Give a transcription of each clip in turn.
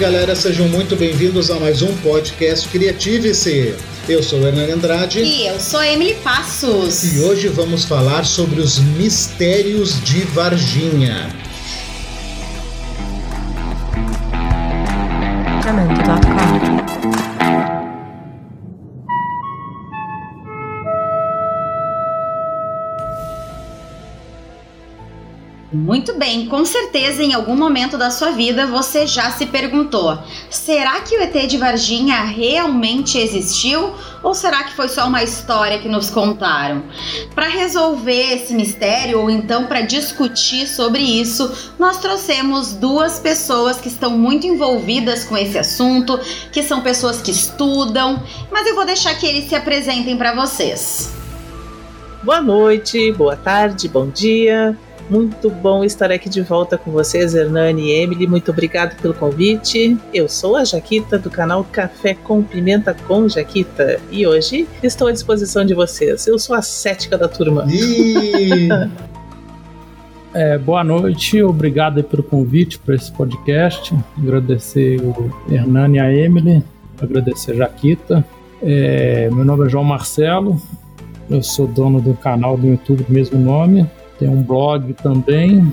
galera, sejam muito bem-vindos a mais um podcast Criative-se. Eu sou o Hernani Andrade. E eu sou Emily Passos. E hoje vamos falar sobre os mistérios de Varginha. Muito bem, com certeza em algum momento da sua vida você já se perguntou: será que o ET de Varginha realmente existiu ou será que foi só uma história que nos contaram? Para resolver esse mistério ou então para discutir sobre isso, nós trouxemos duas pessoas que estão muito envolvidas com esse assunto, que são pessoas que estudam, mas eu vou deixar que eles se apresentem para vocês. Boa noite, boa tarde, bom dia. Muito bom estar aqui de volta com vocês, Hernani e Emily. Muito obrigado pelo convite. Eu sou a Jaquita do canal Café com Pimenta com Jaquita e hoje estou à disposição de vocês. Eu sou a cética da turma. é, boa noite, obrigado pelo convite para esse podcast. Agradecer o Hernani e a Emily, agradecer a Jaquita. É, meu nome é João Marcelo, eu sou dono do canal do YouTube do mesmo nome tem um blog também.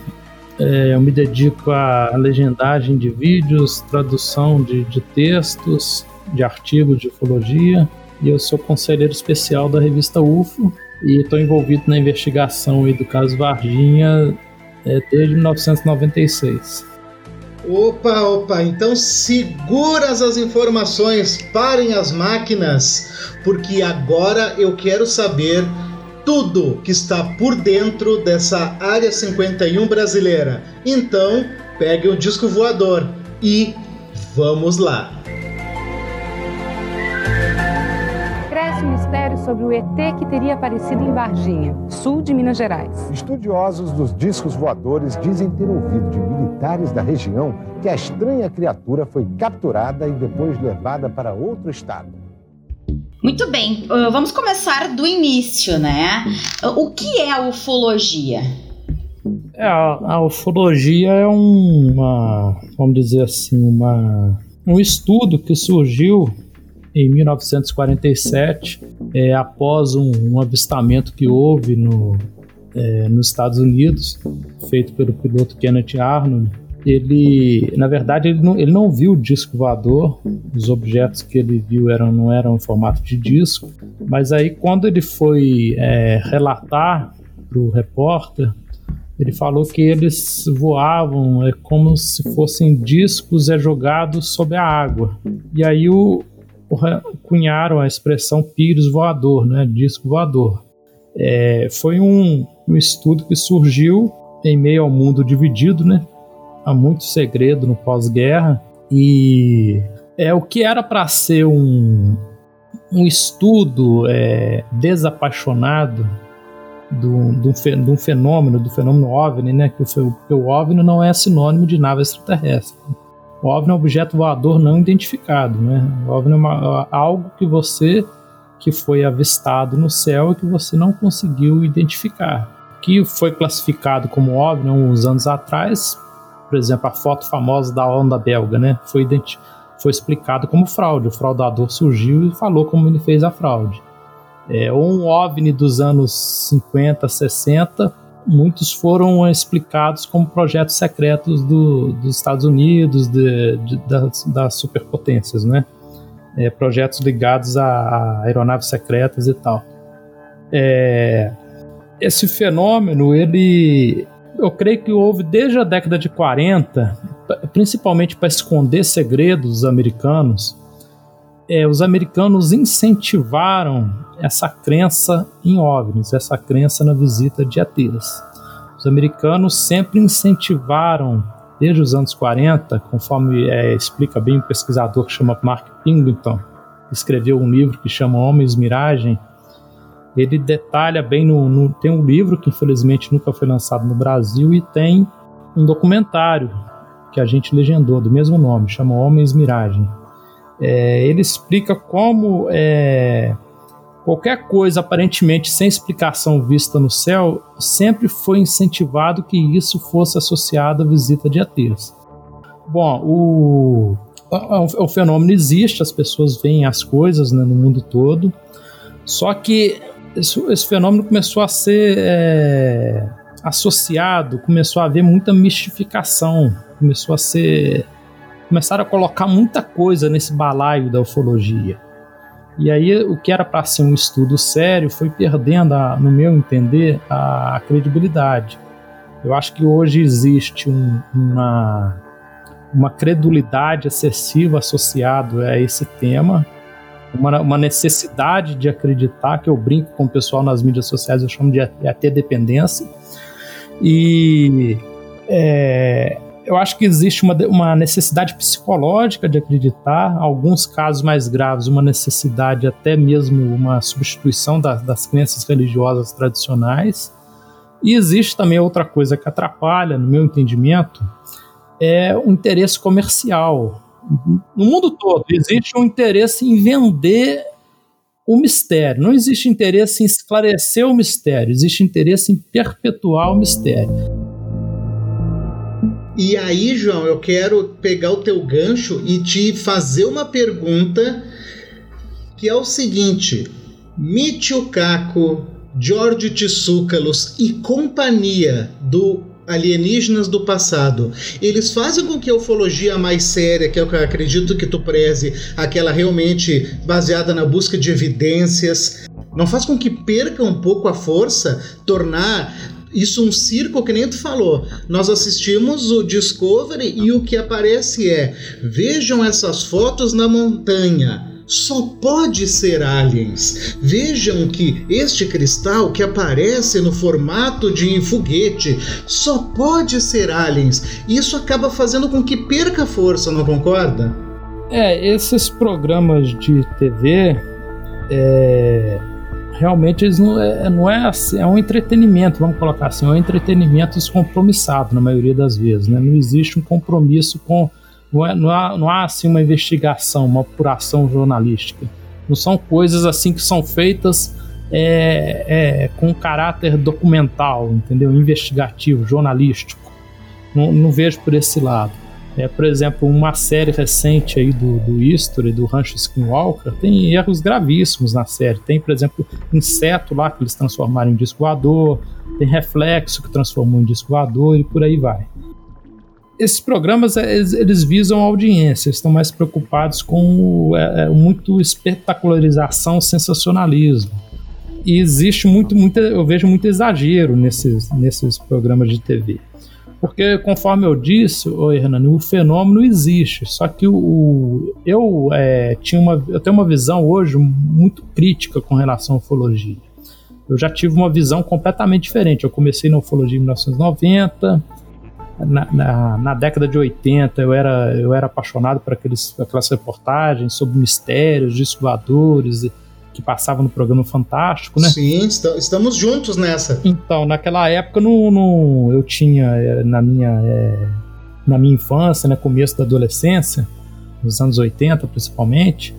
É, eu me dedico à legendagem de vídeos, tradução de, de textos, de artigos de ufologia. E eu sou conselheiro especial da revista UFO e estou envolvido na investigação do caso Varginha é, desde 1996. Opa, opa, então seguras as informações, parem as máquinas, porque agora eu quero saber tudo que está por dentro dessa área 51 brasileira. Então, pegue o disco voador e vamos lá. Cresce o mistério sobre o ET que teria aparecido em Varginha, sul de Minas Gerais. Estudiosos dos discos voadores dizem ter ouvido de militares da região que a estranha criatura foi capturada e depois levada para outro estado. Muito bem, uh, vamos começar do início, né? O que é a ufologia? É, a, a ufologia é uma, vamos dizer assim, uma, um estudo que surgiu em 1947, é, após um, um, avistamento que houve no, é, nos Estados Unidos, feito pelo piloto Kenneth Arnold, ele, na verdade, ele não, ele não viu o disco voador, os objetos que ele viu eram, não eram em formato de disco, mas aí quando ele foi é, relatar para o repórter, ele falou que eles voavam é, como se fossem discos é, jogados sob a água. E aí o, o cunharam a expressão pires voador, né, disco voador. É, foi um, um estudo que surgiu em meio ao mundo dividido, né? Há muito segredo no pós-guerra e é o que era para ser um, um estudo é, desapaixonado do, do, do, fenômeno, do fenômeno OVNI, né? Que o, que o OVNI não é sinônimo de nave extraterrestre. O OVNI é um objeto voador não identificado, né? O OVNI é uma, algo que você que foi avistado no céu e que você não conseguiu identificar. Que foi classificado como OVNI uns anos atrás por exemplo, a foto famosa da onda belga, né? Foi, foi explicado como fraude. O fraudador surgiu e falou como ele fez a fraude. É, ou um OVNI dos anos 50, 60, muitos foram explicados como projetos secretos do, dos Estados Unidos, de, de, das, das, superpotências, né? É, projetos ligados a, a, aeronaves secretas e tal. É, esse fenômeno, ele eu creio que houve desde a década de 40, principalmente para esconder segredos dos americanos, é, os americanos incentivaram essa crença em OVNIs, essa crença na visita de ETs. Os americanos sempre incentivaram, desde os anos 40, conforme é, explica bem um pesquisador que chama Mark Pingleton, que escreveu um livro que chama Homens Miragem, ele detalha bem no, no, tem um livro que infelizmente nunca foi lançado no Brasil e tem um documentário que a gente legendou do mesmo nome, chama Homens Miragem. É, ele explica como é, qualquer coisa aparentemente sem explicação vista no céu sempre foi incentivado que isso fosse associado à visita de ETs. Bom, o, o, o fenômeno existe, as pessoas veem as coisas né, no mundo todo, só que esse, esse fenômeno começou a ser é, associado, começou a haver muita mistificação, começou a ser. começaram a colocar muita coisa nesse balaio da ufologia. E aí o que era para ser um estudo sério foi perdendo, a, no meu entender, a, a credibilidade. Eu acho que hoje existe um, uma, uma credulidade excessiva associada a esse tema, uma, uma, necessidade de acreditar, que eu brinco com o pessoal nas mídias sociais, eu chamo de até dependência. E é, eu acho que existe uma, uma necessidade psicológica de acreditar, alguns casos mais graves, uma necessidade até mesmo uma substituição das, das crenças religiosas tradicionais. E existe também outra coisa que atrapalha, no meu entendimento, é o interesse comercial. No mundo todo, existe um interesse em vender o mistério. Não existe interesse em esclarecer o mistério, existe interesse em perpetuar o mistério. E aí, João, eu quero pegar o teu gancho e te fazer uma pergunta que é o seguinte: Michio Kaku, George Tsoukalos e companhia do alienígenas do passado, eles fazem com que a ufologia mais séria, que é o que eu acredito que tu preze, aquela realmente baseada na busca de evidências, não faz com que perca um pouco a força, tornar isso um circo que nem tu falou. Nós assistimos o Discovery e o que aparece é: vejam essas fotos na montanha. Só pode ser aliens. Vejam que este cristal que aparece no formato de foguete só pode ser aliens. Isso acaba fazendo com que perca força, não concorda? É, esses programas de TV é, realmente eles não é, não é assim, é um entretenimento, vamos colocar assim, é um entretenimento descompromissado na maioria das vezes, né? Não existe um compromisso com não, é, não, há, não há assim uma investigação, uma apuração jornalística. Não são coisas assim que são feitas é, é, com caráter documental, entendeu? Investigativo, jornalístico. Não, não vejo por esse lado. É, por exemplo, uma série recente aí do, do History, do Rancho Skinwalker, tem erros gravíssimos na série. Tem, por exemplo, inseto lá que eles transformaram em disco voador, tem reflexo que transformou em disco voador e por aí vai. Esses programas eles, eles visam audiência, estão mais preocupados com é, é, muito espetacularização, sensacionalismo. E existe muito, muito, eu vejo muito exagero nesses, nesses programas de TV. Porque, conforme eu disse, ô Hernani, o fenômeno existe. Só que o, eu, é, tinha uma, eu tenho uma visão hoje muito crítica com relação à ufologia. Eu já tive uma visão completamente diferente. Eu comecei na ufologia em 1990. Na, na, na, década de 80 eu era, eu era apaixonado por aqueles, aquelas reportagens sobre mistérios, discos voadores que passava no programa Fantástico, né? Sim, estamos juntos nessa. Então, naquela época no eu tinha é, na minha é, na minha infância, né, começo da adolescência, nos anos 80 principalmente,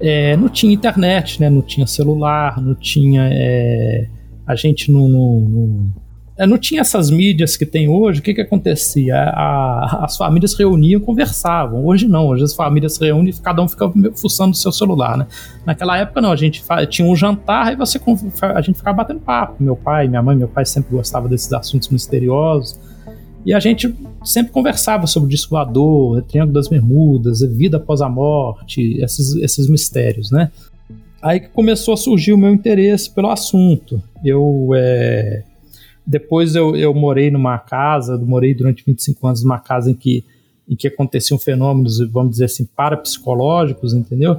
é, não tinha internet, né? Não tinha celular, não tinha é, a gente não, não, não é, não tinha essas mídias que tem hoje, o que, que acontecia? A, as famílias reuniam e conversavam. Hoje não, hoje as famílias se reúnem e cada um fica fuçando o seu celular, né? Naquela época não, a gente tinha um jantar e você, a gente ficava batendo papo. Meu pai, minha mãe, meu pai sempre gostava desses assuntos misteriosos. E a gente sempre conversava sobre o disco voador, Triângulo das Bermudas, vida após a morte, esses, esses mistérios, né? Aí que começou a surgir o meu interesse pelo assunto. Eu é, depois eu, eu morei numa casa, morei durante 25 anos numa casa em que, em que aconteciam fenômenos, vamos dizer assim, parapsicológicos, entendeu?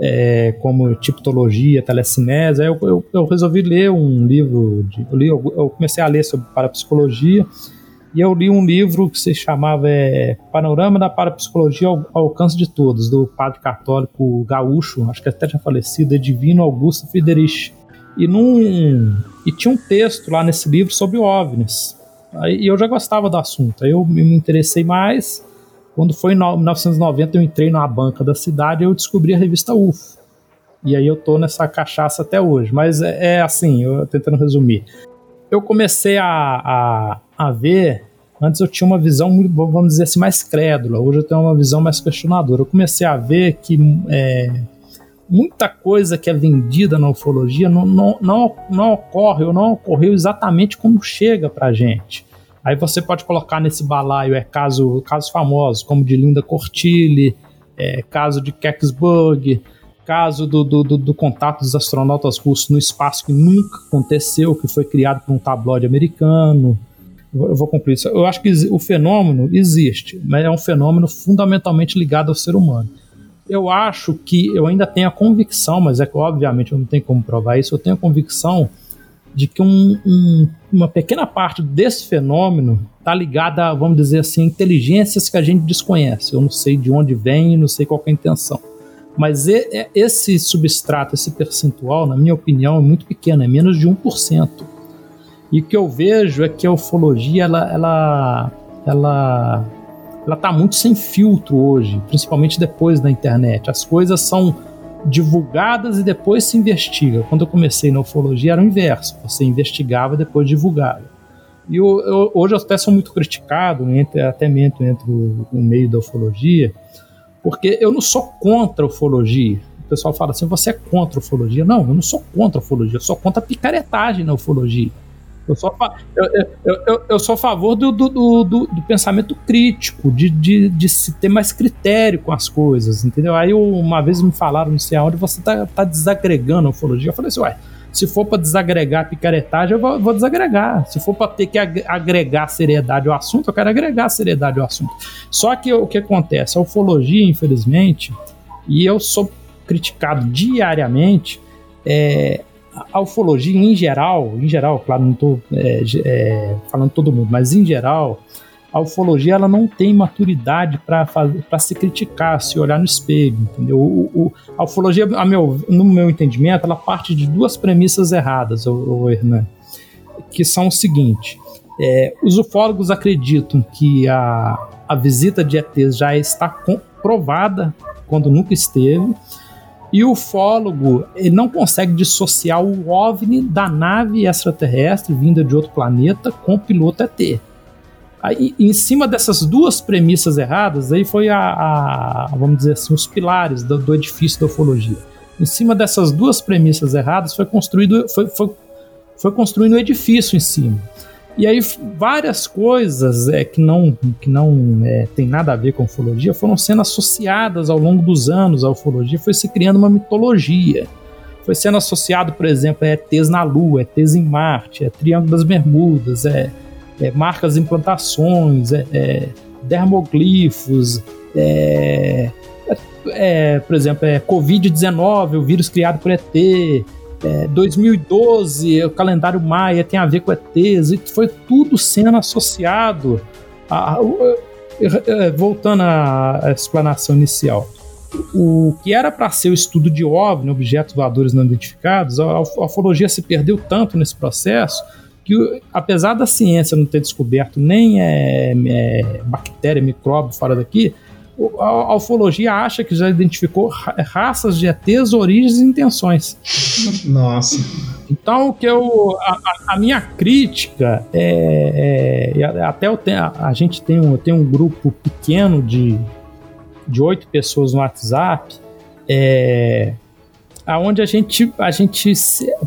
É, como tipologia, telecinese. Aí eu, eu, eu, resolvi ler um livro, de, eu, li, eu, comecei a ler sobre parapsicologia e eu li um livro que se chamava é, Panorama da Parapsicologia ao, ao Alcance de Todos, do padre católico gaúcho, acho que até já falecido, Divino Augusto Friedrich. E, num, e tinha um texto lá nesse livro sobre OVNIs. Aí, eu já gostava do assunto. Aí eu me interessei mais. Quando foi em 1990, eu entrei na banca da cidade e eu descobri a revista UFO. E aí eu tô nessa cachaça até hoje. Mas é, é assim, eu tentando resumir. Eu comecei a, a, a ver Antes eu tinha uma visão, vamos dizer assim, mais crédula. Hoje eu tenho uma visão mais questionadora. Eu comecei a ver que é, muita coisa que é vendida na ufologia não, não, não, não ocorre ou não ocorreu exatamente como chega para gente. Aí você pode colocar nesse balaio é caso, casos famosos, como de Linda Cortilli, é, caso de Kecksburg, caso do, do, do, do, contato dos astronautas russos no espaço que nunca aconteceu, que foi criado por um tabloide americano. Eu vou cumprir isso. Eu acho que o fenômeno existe, mas é um fenômeno fundamentalmente ligado ao ser humano. Eu acho que eu ainda tenho a convicção, mas é que obviamente eu não tenho como provar isso, eu tenho a convicção de que um, um, uma pequena parte desse fenômeno está ligada, vamos dizer assim, a inteligências que a gente desconhece. Eu não sei de onde vem, não sei qual é a intenção. Mas esse substrato, esse percentual, na minha opinião, é muito pequeno, é menos de 1%. E o que eu vejo é que a ufologia, ela, ela, ela, ela está muito sem filtro hoje, principalmente depois da internet. As coisas são divulgadas e depois se investiga. Quando eu comecei na ufologia era o inverso, você investigava e depois divulgava. E eu, eu, hoje eu até sou muito criticado, entre, até mesmo entre o, o, meio da ufologia, porque eu não sou contra a ufologia. O pessoal fala assim, você é contra a ufologia. Não, eu não sou contra a ufologia, eu sou contra a picaretagem na ufologia. Eu sou, eu, eu, eu, eu sou a favor do, do, do, do pensamento crítico, de, de, de, se ter mais critério com as coisas, entendeu? Aí uma vez me falaram, não sei aonde, você tá, tá desagregando a ufologia. Eu falei assim, uai, se for para desagregar picaretagem, eu vou, vou desagregar. Se for para ter que agregar seriedade ao assunto, eu quero agregar seriedade ao assunto. Só que o que acontece? A ufologia, infelizmente, e eu sou criticado diariamente, é, a ufologia em geral, em geral, claro, não estou é, é, falando todo mundo, mas em geral, a ufologia ela não tem maturidade para se criticar, se olhar no espelho, entendeu? O, o, a ufologia, a meu, no meu entendimento, ela parte de duas premissas erradas, o, Hernan, que são o seguinte: é, os ufólogos acreditam que a, a visita de ETs já está comprovada quando nunca esteve, e o ufólogo ele não consegue dissociar o OVNI da nave extraterrestre vinda de outro planeta com o piloto ET. Aí, em cima dessas duas premissas erradas, aí foi a, a vamos dizer assim, os pilares do, do, edifício da ufologia. Em cima dessas duas premissas erradas foi construído, foi, foi, foi construído o edifício em cima. E aí várias coisas é, que não, que não é, tem nada a ver com ufologia foram sendo associadas ao longo dos anos à ufologia, foi se criando uma mitologia. Foi sendo associado, por exemplo, a ETs na Lua, ETs em Marte, é Triângulo das Bermudas, é, é marcas implantações, é, é dermoglifos, é, é, é, por exemplo, é Covid-19, o vírus criado por ET, é, 2012, o calendário Maia tem a ver com ETs, e foi tudo sendo associado a, a, a, é, voltando à explanação inicial. O que era para ser o estudo de OVNI, objetos voadores não identificados, a, a ufologia se perdeu tanto nesse processo que, apesar da ciência não ter descoberto nem é, é, bactéria, micróbio fora daqui, a, ufologia acha que já identificou raças de ETs, origens e intenções. Nossa. Então, o que eu, a, a minha crítica é, é até eu tenho, a, a, gente tem um, tem um grupo pequeno de de oito pessoas no WhatsApp, é, aonde a gente a gente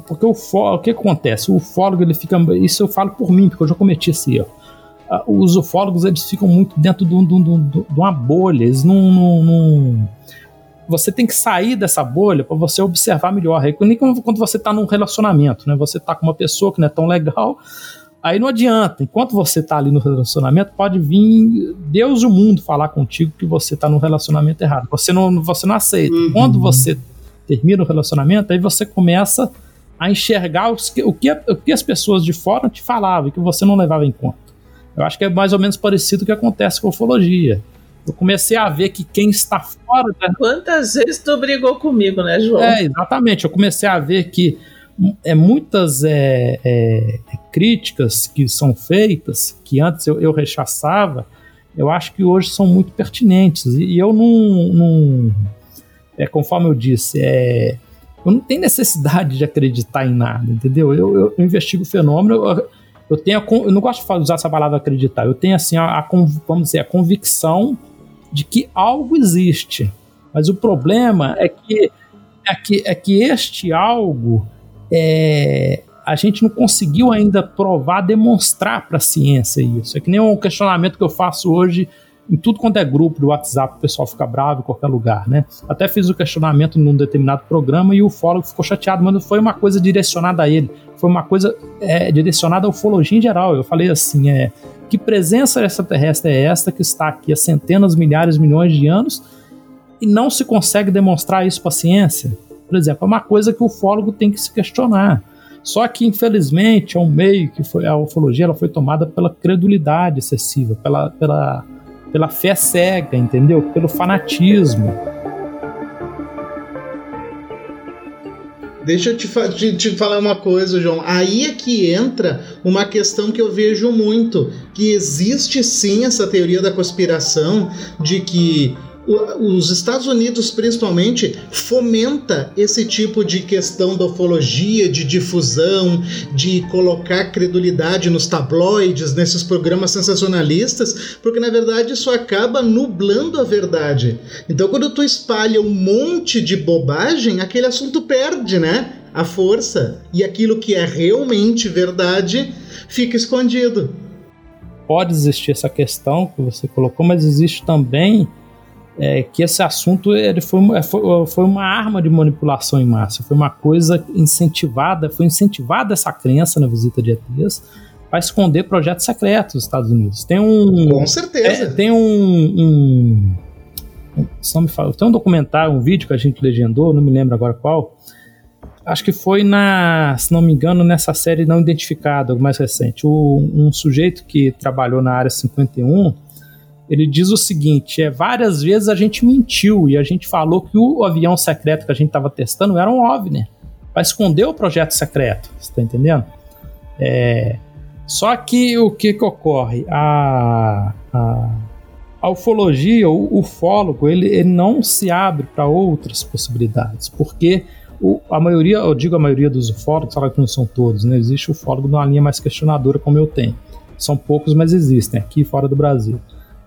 porque o, o que acontece o ufólogo ele fica isso eu falo por mim porque eu já cometi esse erro os ufólogos eles ficam muito dentro de, uma bolha, eles não, não, não, Você tem que sair dessa bolha para você observar melhor. Nem quando você está num relacionamento, né? Você está com uma pessoa que não é tão legal, aí não adianta. Enquanto você está ali no relacionamento, pode vir Deus e o mundo falar contigo que você está num relacionamento errado. Você não, você não aceita. Uhum. Quando você termina o relacionamento, aí você começa a enxergar os, o, que, o que as pessoas de fora te falavam e que você não levava em conta. Eu acho que é mais ou menos parecido o que acontece com a ufologia. Eu comecei a ver que quem está fora. Da... Quantas vezes tu brigou comigo, né, João? É, exatamente. Eu comecei a ver que é, muitas é, é, críticas que são feitas, que antes eu, eu, rechaçava, eu acho que hoje são muito pertinentes. E, e eu não, não. é, conforme eu disse, é, eu não tenho necessidade de acreditar em nada, entendeu? Eu, eu, eu investigo o fenômeno. Eu, eu tenho, eu não gosto de usar essa palavra acreditar, eu tenho assim, a, a, vamos dizer, a convicção de que algo existe. Mas o problema é que, é que, é que este algo é, a gente não conseguiu ainda provar, demonstrar para a ciência isso. É que nem um questionamento que eu faço hoje em tudo quanto é grupo do WhatsApp, o pessoal fica bravo em qualquer lugar, né? Até fiz o questionamento num determinado programa e o fólogo ficou chateado, mas não foi uma coisa direcionada a ele, foi uma coisa é, direcionada à ufologia em geral. Eu falei assim, é, que presença extraterrestre é esta que está aqui há centenas, milhares, milhões de anos e não se consegue demonstrar isso para a ciência? Por exemplo, é uma coisa que o ufólogo tem que se questionar. Só que, infelizmente, é um meio que foi, a ufologia ela foi tomada pela credulidade excessiva, pela, pela pela fé cega, entendeu? Pelo fanatismo. Deixa eu te, te, te, falar uma coisa, João. Aí é que entra uma questão que eu vejo muito: que existe sim essa teoria da conspiração de que os Estados Unidos, principalmente, fomenta esse tipo de questão da ufologia, de difusão, de colocar credulidade nos tabloides, nesses programas sensacionalistas, porque na verdade isso acaba nublando a verdade. Então, quando tu espalha um monte de bobagem, aquele assunto perde, né? A força. E aquilo que é realmente verdade fica escondido. Pode existir essa questão que você colocou, mas existe também é, que esse assunto ele foi, foi, foi uma arma de manipulação em massa, foi uma coisa incentivada, foi incentivada essa crença na visita de ETs para esconder projetos secretos dos Estados Unidos. Tem um. Com certeza. É, tem um. um, um só me fala, tem um documentário, um vídeo que a gente legendou, não me lembro agora qual. Acho que foi na, se não me engano, nessa série não identificada, mais recente. O, um sujeito que trabalhou na área 51 ele diz o seguinte: é várias vezes a gente mentiu e a gente falou que o avião secreto que a gente estava testando era um OVNI para esconder o projeto secreto. Você está entendendo? É, só que o que, que ocorre? A, a, a ufologia, o ufólogo, ele, ele não se abre para outras possibilidades, porque o, a maioria, eu digo a maioria dos ufólogos, claro que não são todos, né? Existe ufólogo numa linha mais questionadora como eu tenho. São poucos, mas existem, aqui fora do Brasil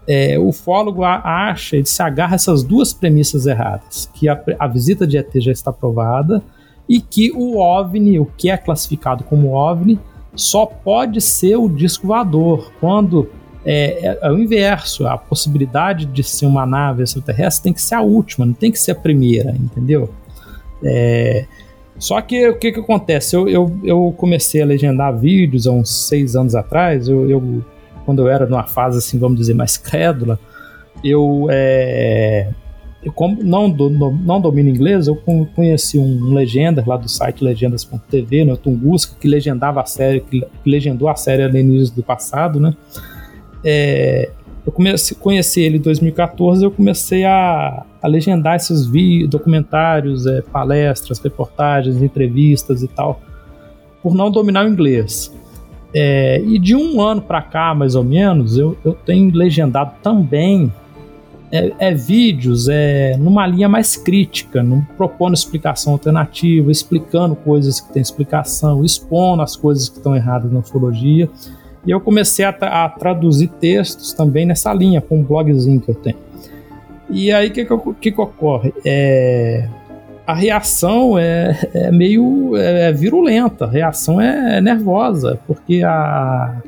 é, o ufólogo acha, ele se agarra a essas duas premissas erradas, que a, a, visita de ET já está provada e que o OVNI, o que é classificado como OVNI, só pode ser o disco voador, quando é, é, é, o inverso, a possibilidade de ser uma nave extraterrestre tem que ser a última, não tem que ser a primeira, entendeu? É, só que o que, que acontece? Eu, eu, eu comecei a legendar vídeos há uns seis anos atrás, eu, eu quando eu era numa fase, assim, vamos dizer, mais crédula, eu, é, eu como não, do, não domino inglês, eu conheci um legenda lá do site legendas.tv, no Tunguska, que legendava a série, que, legendou a série início do passado, né? É, eu comecei, conheci ele em 2014, eu comecei a, a legendar esses vídeos, documentários, é, palestras, reportagens, entrevistas e tal, por não dominar o inglês. É, e de um ano para cá, mais ou menos, eu, eu tenho legendado também é, é, vídeos é, numa linha mais crítica, não propondo explicação alternativa, explicando coisas que têm explicação, expondo as coisas que estão erradas na ufologia. E eu comecei a, a, traduzir textos também nessa linha, com um blogzinho que eu tenho. E aí o que, que, que, ocorre? É, a reação é, é meio é, é virulenta, a reação é, é nervosa, porque a,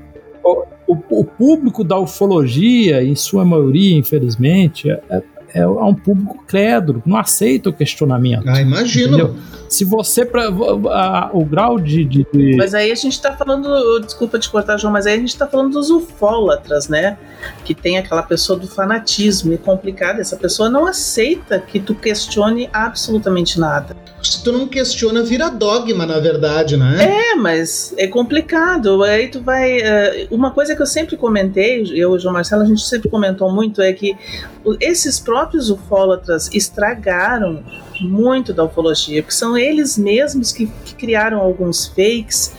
o, o, público da ufologia, em sua maioria, infelizmente, é, é, é um público crédulo, não aceita o questionamento. Ah, imagino. Entendeu? Se você. Pra, a, o grau de, de, de, Mas aí a gente está falando. Desculpa te cortar, João, mas aí a gente está falando dos ufólatras, né? Que tem aquela pessoa do fanatismo. É complicado. Essa pessoa não aceita que tu questione absolutamente nada. Se tu não questiona, vira dogma, na verdade, né? É, mas é complicado. Aí tu vai. Uh, uma coisa que eu sempre comentei, eu e o João Marcelo, a gente sempre comentou muito, é que esses próprios ufólatras estragaram muito da ufologia, porque são eles mesmos que, que, criaram alguns fakes,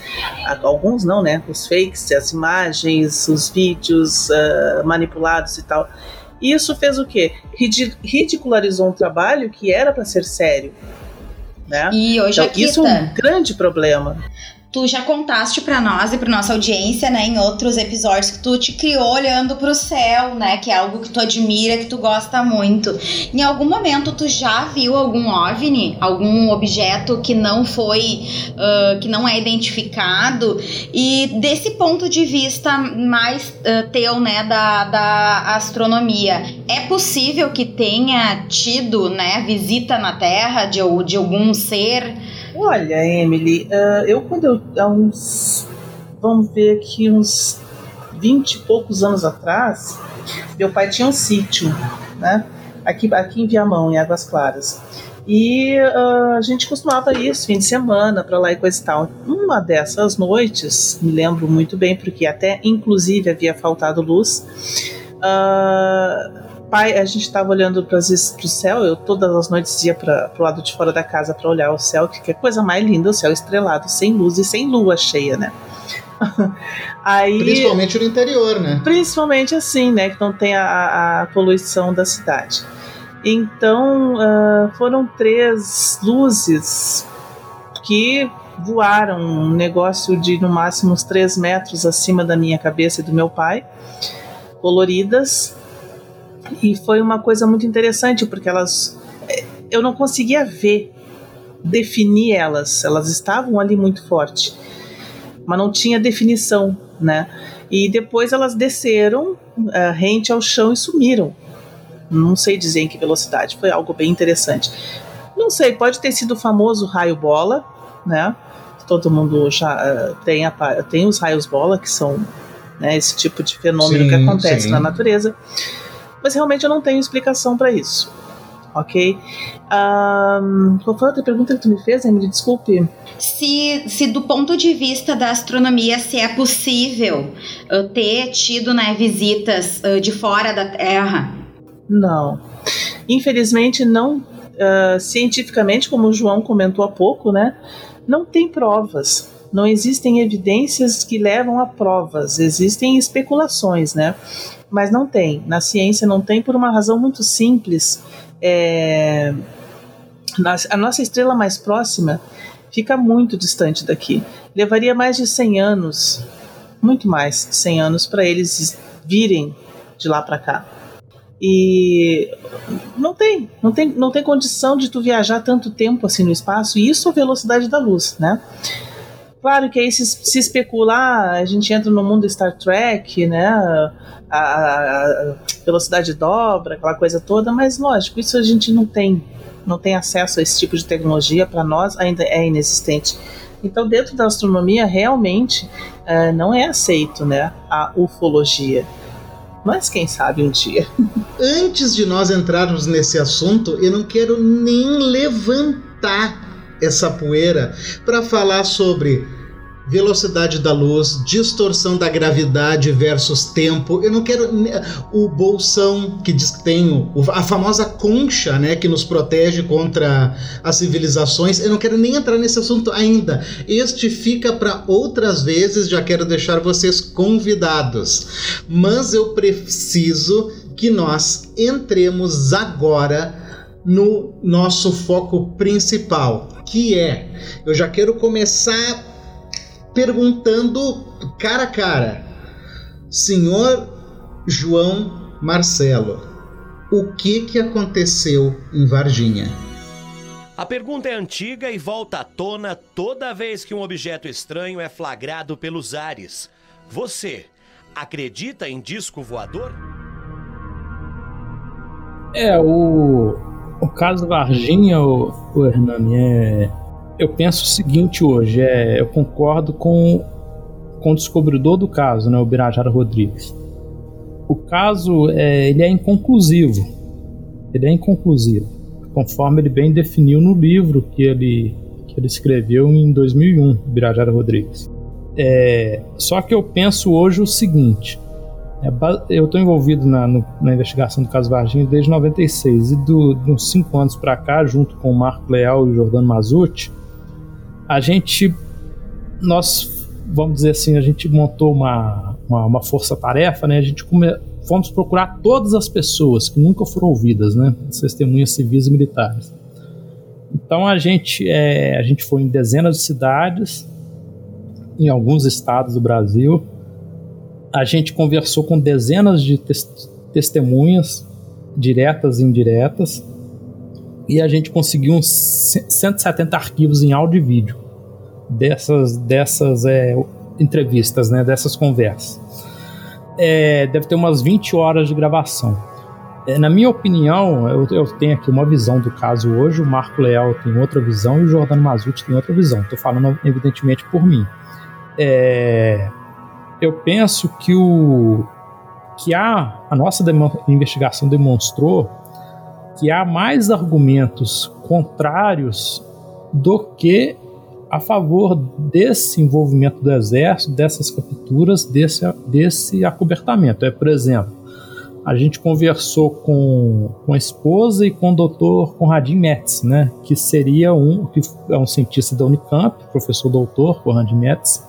alguns não, né? Os fakes, as imagens, os vídeos uh, manipulados e tal. Isso fez o quê? Ridicularizou um trabalho que era para ser sério. Né? E hoje então, isso é um grande problema. Tu já contaste para nós e para nossa audiência, né, em outros episódios que tu te criou olhando para o céu, né, que é algo que tu admira, que tu gosta muito. Em algum momento tu já viu algum OVNI, algum objeto que não foi, uh, que não é identificado? E desse ponto de vista mais uh, teu, né, da, da astronomia, é possível que tenha tido, né, visita na Terra de, de algum ser? Olha, Emily, uh, eu quando eu há uns vamos ver aqui uns 20 e poucos anos atrás, meu pai tinha um sítio, né? Aqui, aqui em Viamão, em Águas Claras. E uh, a gente costumava ir fim de semana para lá e coisa e tal. Uma dessas noites, me lembro muito bem, porque até inclusive havia faltado luz. Uh, pai, a gente estava olhando para o céu, eu todas as noites ia para o lado de fora da casa para olhar o céu, que é coisa mais linda, o céu estrelado, sem luz e sem lua cheia, né? Aí, principalmente no interior, né? Principalmente assim, né? Que não tem a, a poluição da cidade. Então uh, foram três luzes que voaram um negócio de no máximo uns três metros acima da minha cabeça e do meu pai, coloridas, e foi uma coisa muito interessante, porque elas. Eh, eu não conseguia ver, definir elas. Elas estavam ali muito forte, mas não tinha definição, né? E depois elas desceram uh, rente ao chão e sumiram. Não sei dizer em que velocidade, foi algo bem interessante. Não sei, pode ter sido o famoso raio bola, né? Todo mundo já uh, tem, a, tem os raios bola, que são né, esse tipo de fenômeno sim, que acontece sim. na natureza mas realmente eu não tenho explicação para isso. Ok? Um, qual foi a outra pergunta que tu me fez, Emily? Desculpe. Se, se do ponto de vista da astronomia, se é possível uh, ter tido né, visitas uh, de fora da Terra. Não. Infelizmente, não. Uh, cientificamente, como o João comentou há pouco, né? Não tem provas não existem evidências que levam a provas, existem especulações, né? Mas não tem. Na ciência não tem por uma razão muito simples. É, a nossa estrela mais próxima fica muito distante daqui. Levaria mais de 100 anos, muito mais de 100 anos, para eles virem de lá para cá. E não tem, não tem, não tem condição de tu viajar tanto tempo assim no espaço, e isso a velocidade da luz, né? Claro que aí se, se especular, a gente entra no mundo Star Trek, né? A, a, velocidade dobra, aquela coisa toda, mas lógico, isso a gente não tem, não tem acesso a esse tipo de tecnologia, para nós ainda é inexistente. Então, dentro da astronomia, realmente é, não é aceito né, a ufologia. Mas quem sabe um dia. Antes de nós entrarmos nesse assunto, eu não quero nem levantar essa poeira para falar sobre velocidade da luz, distorção da gravidade versus tempo. Eu não quero o bolsão que diz que tem a famosa concha, né, que nos protege contra as civilizações. Eu não quero nem entrar nesse assunto ainda. Este fica para outras vezes, já quero deixar vocês convidados. Mas eu preciso que nós entremos agora no nosso foco principal, que é, eu já quero começar perguntando cara a cara, senhor João Marcelo, o que que aconteceu em Varginha? A pergunta é antiga e volta à tona toda vez que um objeto estranho é flagrado pelos ares. Você acredita em disco voador? É, o o caso Varginha, o, o Hernani, é, eu penso o seguinte hoje, é, eu concordo com, com o descobridor do caso, né, o Birajara Rodrigues. O caso é, ele é inconclusivo, ele é inconclusivo, conforme ele bem definiu no livro que ele, que ele escreveu em 2001, Birajara Rodrigues. É, só que eu penso hoje o seguinte: eu estou envolvido na, no, na, investigação do caso Varginha desde 96 e do, de uns cinco anos para cá, junto com o Marco Leal e o Jordano Mazucci, a gente, nós, vamos dizer assim, a gente montou uma, uma, uma força-tarefa, né? A gente come, fomos procurar todas as pessoas que nunca foram ouvidas, né? As testemunhas civis e militares. Então a gente, é, a gente foi em dezenas de cidades, em alguns estados do Brasil. A gente conversou com dezenas de tes testemunhas, diretas e indiretas, e a gente conseguiu uns 170 arquivos em áudio e vídeo dessas, dessas é, entrevistas, né, dessas conversas. É, deve ter umas 20 horas de gravação. É, na minha opinião, eu, eu, tenho aqui uma visão do caso hoje, o Marco Leal tem outra visão e o Jordano Mazuti tem outra visão. Estou falando, evidentemente, por mim. É, eu penso que, o, que a, a nossa investigação demonstrou que há mais argumentos contrários do que a favor desse envolvimento do exército, dessas capturas, desse, desse acobertamento. É, por exemplo, a gente conversou com, com a esposa e com o doutor Conradin Metz, né, que seria um, que é um cientista da Unicamp, professor doutor Conradin Metz.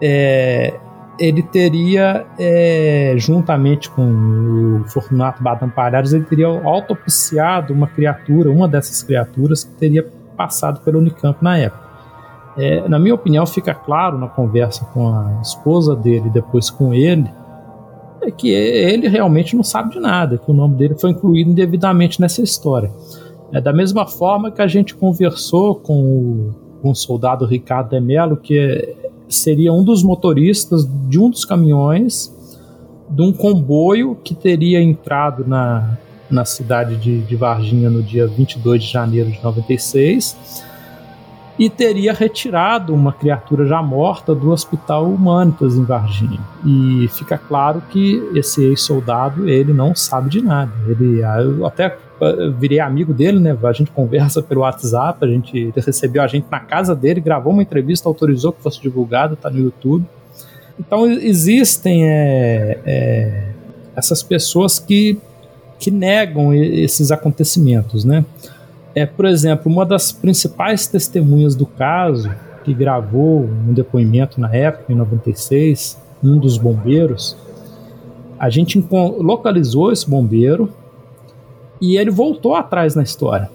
É, ele teria, é, juntamente com o Fortunato Badam Palhares, ele teria autopsiado uma criatura, uma dessas criaturas que teria passado pela Unicamp na época. É, na minha opinião, fica claro na conversa com a esposa dele depois com ele, é que ele realmente não sabe de nada, que o nome dele foi incluído indevidamente nessa história. É da mesma forma que a gente conversou com o, com o soldado Ricardo de Mello, que seria um dos motoristas de um dos caminhões de um comboio que teria entrado na, na cidade de, de Varginha no dia 22 de janeiro de 96 e teria retirado uma criatura já morta do Hospital Humanitas em Varginha. E fica claro que esse ex-soldado, ele não sabe de nada. Ele, ah, até virei amigo dele, né? A gente conversa pelo WhatsApp, a gente recebeu a gente na casa dele, gravou uma entrevista, autorizou que fosse divulgada, tá no YouTube. Então existem é, é, essas pessoas que, que negam esses acontecimentos, né? É, por exemplo, uma das principais testemunhas do caso, que gravou um depoimento na época, em 96, um dos bombeiros, a gente localizou esse bombeiro e ele voltou atrás na história.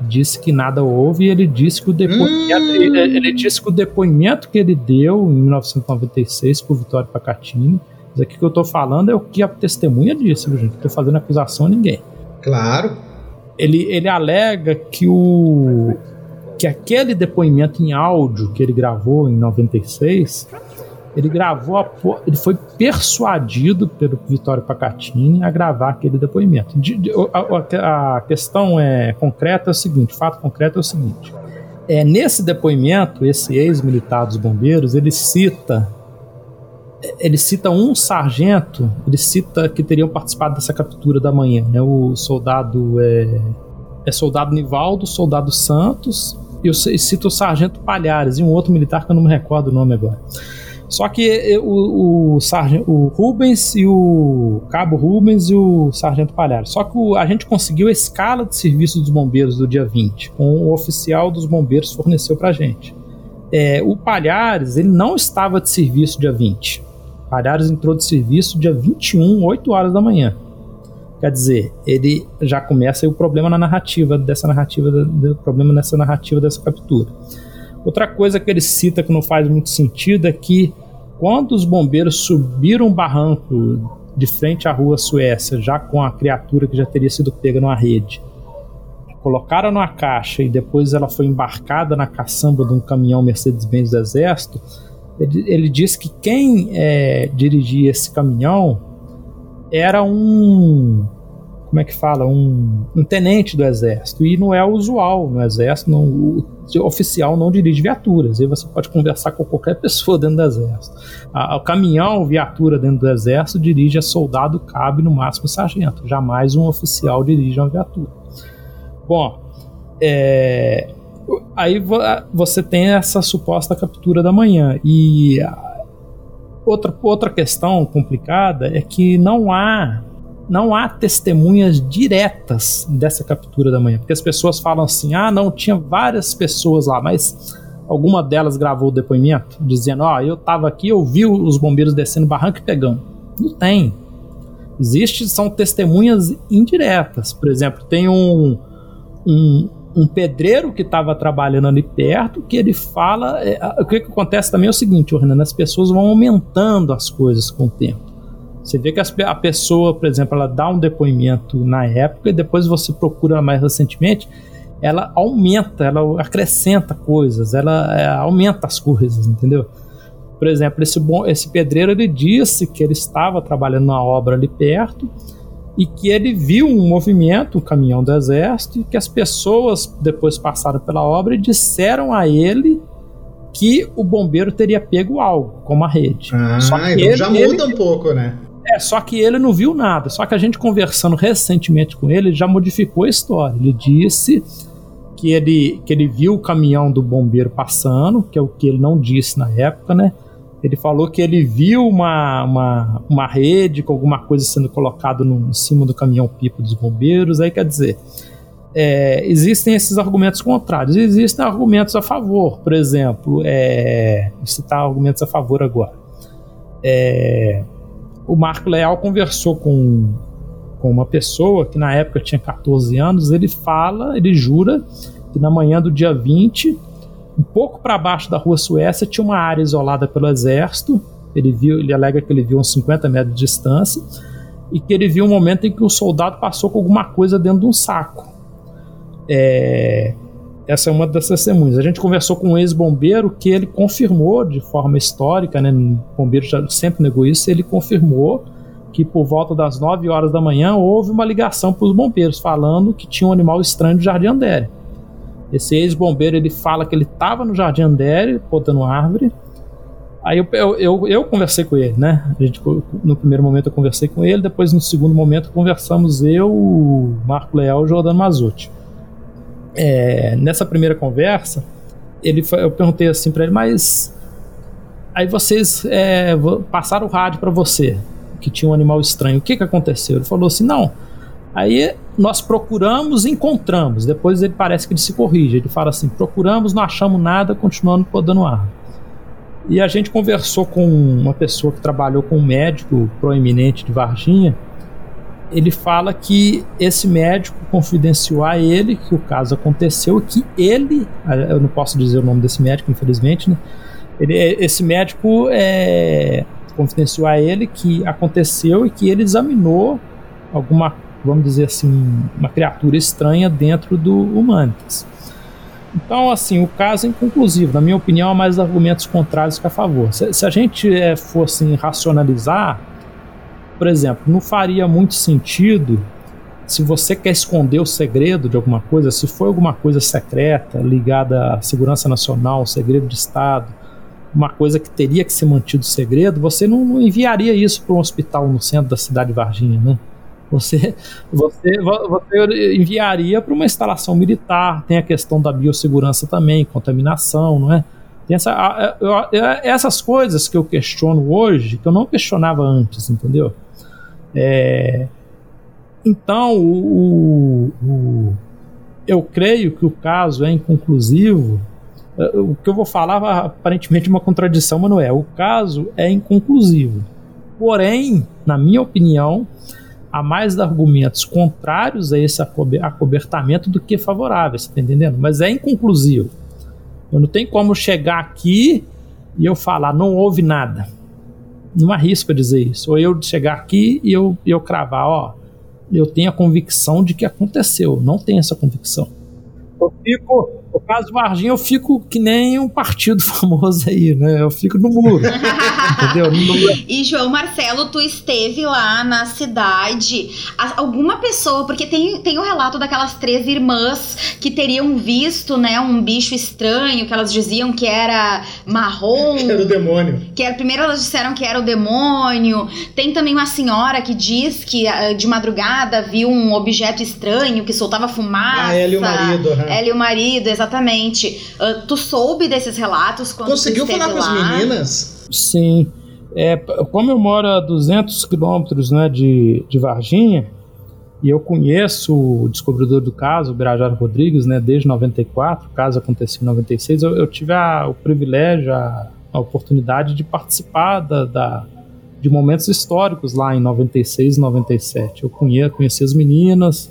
Disse que nada houve e ele disse que o depoimento, hum. ele, ele, disse que o depoimento que ele deu em 1996 por Vitório Pacatini, isso aqui que eu estou falando é o que a testemunha disse, viu, gente? Não estou fazendo acusação a ninguém. Claro ele, ele alega que o que aquele depoimento em áudio que ele gravou em 96, ele gravou, a, ele foi persuadido pelo Vitório Pacatini a gravar aquele depoimento. De, de, a, a, questão é concreta é o seguinte, fato concreto é o seguinte. É, nesse depoimento, esse ex-militar dos bombeiros, ele cita ele cita um sargento, ele cita que teriam participado dessa captura da manhã, né? O soldado é, é soldado Nivaldo, soldado Santos, e, eu, cita o sargento Palhares e um outro militar que eu não me recordo o nome agora. Só que o, o, sargento, o Rubens e o cabo Rubens e o sargento Palhares. Só que o, a gente conseguiu a escala de serviço dos bombeiros do dia 20, com o oficial dos bombeiros forneceu pra gente. É, o Palhares, ele não estava de serviço dia 20. Palhares entrou de serviço dia 21, 8 horas da manhã. Quer dizer, ele já começa o problema na narrativa dessa narrativa, o problema nessa narrativa dessa captura. Outra coisa que ele cita que não faz muito sentido é que quando os bombeiros subiram um barranco de frente à rua Suécia, já com a criatura que já teria sido pega numa rede, colocaram numa caixa e depois ela foi embarcada na caçamba de um caminhão Mercedes-Benz do Exército, ele, ele disse que quem é, dirigia esse caminhão era um. Como é que fala? Um, um tenente do exército. E não é usual no exército, não, o, oficial não dirige viaturas. Aí você pode conversar com qualquer pessoa dentro do exército. O caminhão, viatura dentro do exército, dirige a soldado, cabe no máximo sargento. Jamais um oficial dirige uma viatura. Bom, é, aí você tem essa suposta captura da manhã. E outra, outra questão complicada é que não há não há testemunhas diretas dessa captura da manhã, porque as pessoas falam assim: "Ah, não, tinha várias pessoas lá", mas alguma delas gravou o depoimento dizendo: "Ó, oh, eu estava aqui, eu vi os bombeiros descendo barranco e pegando". Não tem. Existe são testemunhas indiretas. Por exemplo, tem um um um pedreiro que estava trabalhando ali perto, que ele fala. É, o que, que acontece também é o seguinte, Renan, as pessoas vão aumentando as coisas com o tempo. Você vê que a pessoa, por exemplo, ela dá um depoimento na época e depois você procura mais recentemente, ela aumenta, ela acrescenta coisas, ela é, aumenta as coisas, entendeu? Por exemplo, esse, bom, esse pedreiro ele disse que ele estava trabalhando na obra ali perto e que ele viu um movimento, um caminhão do exército, e que as pessoas depois passaram pela obra e disseram a ele que o bombeiro teria pego algo, como a rede. Ah, só que então ele, já muda ele, um pouco, né? É, só que ele não viu nada. Só que a gente conversando recentemente com ele, ele já modificou a história. Ele disse que ele, que ele viu o caminhão do bombeiro passando, que é o que ele não disse na época, né? Ele falou que ele viu uma, uma, uma rede com alguma coisa sendo colocado no, em cima do caminhão-pipa dos bombeiros. Aí quer dizer, é, existem esses argumentos contrários, existem argumentos a favor. Por exemplo, é, vou citar argumentos a favor agora. É, o Marco Leal conversou com, com uma pessoa que na época tinha 14 anos. Ele fala, ele jura que na manhã do dia 20 um pouco para baixo da rua Suécia tinha uma área isolada pelo exército. Ele viu, ele alega que ele viu uns 50 metros de distância e que ele viu um momento em que o soldado passou com alguma coisa dentro de um saco. É, essa é uma das testemunhas. A gente conversou com um ex-bombeiro que ele confirmou de forma histórica, né? O bombeiro já sempre negou isso, ele confirmou que por volta das 9 horas da manhã houve uma ligação para os bombeiros falando que tinha um animal estranho no Jardim Andere. Esse ex-bombeiro ele fala que ele estava no Jardim Andere, podando árvore. Aí eu, eu, eu, eu, conversei com ele, né? A gente, no primeiro momento eu conversei com ele, depois no segundo momento conversamos eu, Marco Leal e Jordano Mazucci. É, nessa primeira conversa, ele eu perguntei assim para ele, mas aí vocês é, passaram o rádio para você que tinha um animal estranho, o que, que aconteceu? Ele falou assim, não, Aí nós procuramos encontramos. Depois ele parece que ele se corrige. Ele fala assim: procuramos, não achamos nada, continuando podando ar. E a gente conversou com uma pessoa que trabalhou com um médico proeminente de Varginha. Ele fala que esse médico confidenciou a ele que o caso aconteceu, que ele, eu não posso dizer o nome desse médico, infelizmente, né? Ele, esse médico é, confidenciou a ele que aconteceu e que ele examinou alguma vamos dizer assim, uma criatura estranha dentro do Humanitas. Então, assim, o caso é inconclusivo. Na minha opinião, há mais argumentos contrários que a favor. Se, se a gente é, fosse racionalizar, por exemplo, não faria muito sentido se você quer esconder o segredo de alguma coisa, se for alguma coisa secreta ligada à segurança nacional, segredo de Estado, uma coisa que teria que ser mantido segredo, você não, não enviaria isso para um hospital no centro da cidade de Varginha, né? Você, você, você enviaria para uma instalação militar. Tem a questão da biossegurança também, contaminação, não é? Tem essa, essas coisas que eu questiono hoje, que eu não questionava antes, entendeu? É, então, o, o, eu creio que o caso é inconclusivo. É, o que eu vou falar aparentemente é uma contradição, mas não é. O caso é inconclusivo. Porém, na minha opinião, há mais argumentos contrários a esse acobertamento do que favoráveis, tá entendendo? Mas é inconclusivo. Eu não tenho como chegar aqui e eu falar, não houve nada. Não arrisco a dizer isso. Ou eu chegar aqui e eu, eu cravar, ó, eu tenho a convicção de que aconteceu. Não tenho essa convicção. Eu fico, no caso do Varginha, eu fico que nem um partido famoso aí, né? Eu fico no muro. entendeu? E João Marcelo, tu esteve lá na cidade. Alguma pessoa, porque tem, tem o relato daquelas três irmãs que teriam visto, né, um bicho estranho, que elas diziam que era marrom. Que era o demônio. Que era, primeiro elas disseram que era o demônio. Tem também uma senhora que diz que ah, de madrugada viu um objeto estranho que soltava fumaça. Ah, ela e o marido. Uhum. Ela e o marido, exatamente. Uh, tu soube desses relatos quando Conseguiu falar com as meninas? Sim. É, como eu moro a 200 quilômetros né, de, de Varginha, e eu conheço o descobridor do caso, o Birajara Rodrigues, né, desde 94, o caso aconteceu em 96, eu, eu tive a, o privilégio, a, a, oportunidade de participar da, da, de momentos históricos lá em 96 e 97. Eu conheço, conheci as meninas,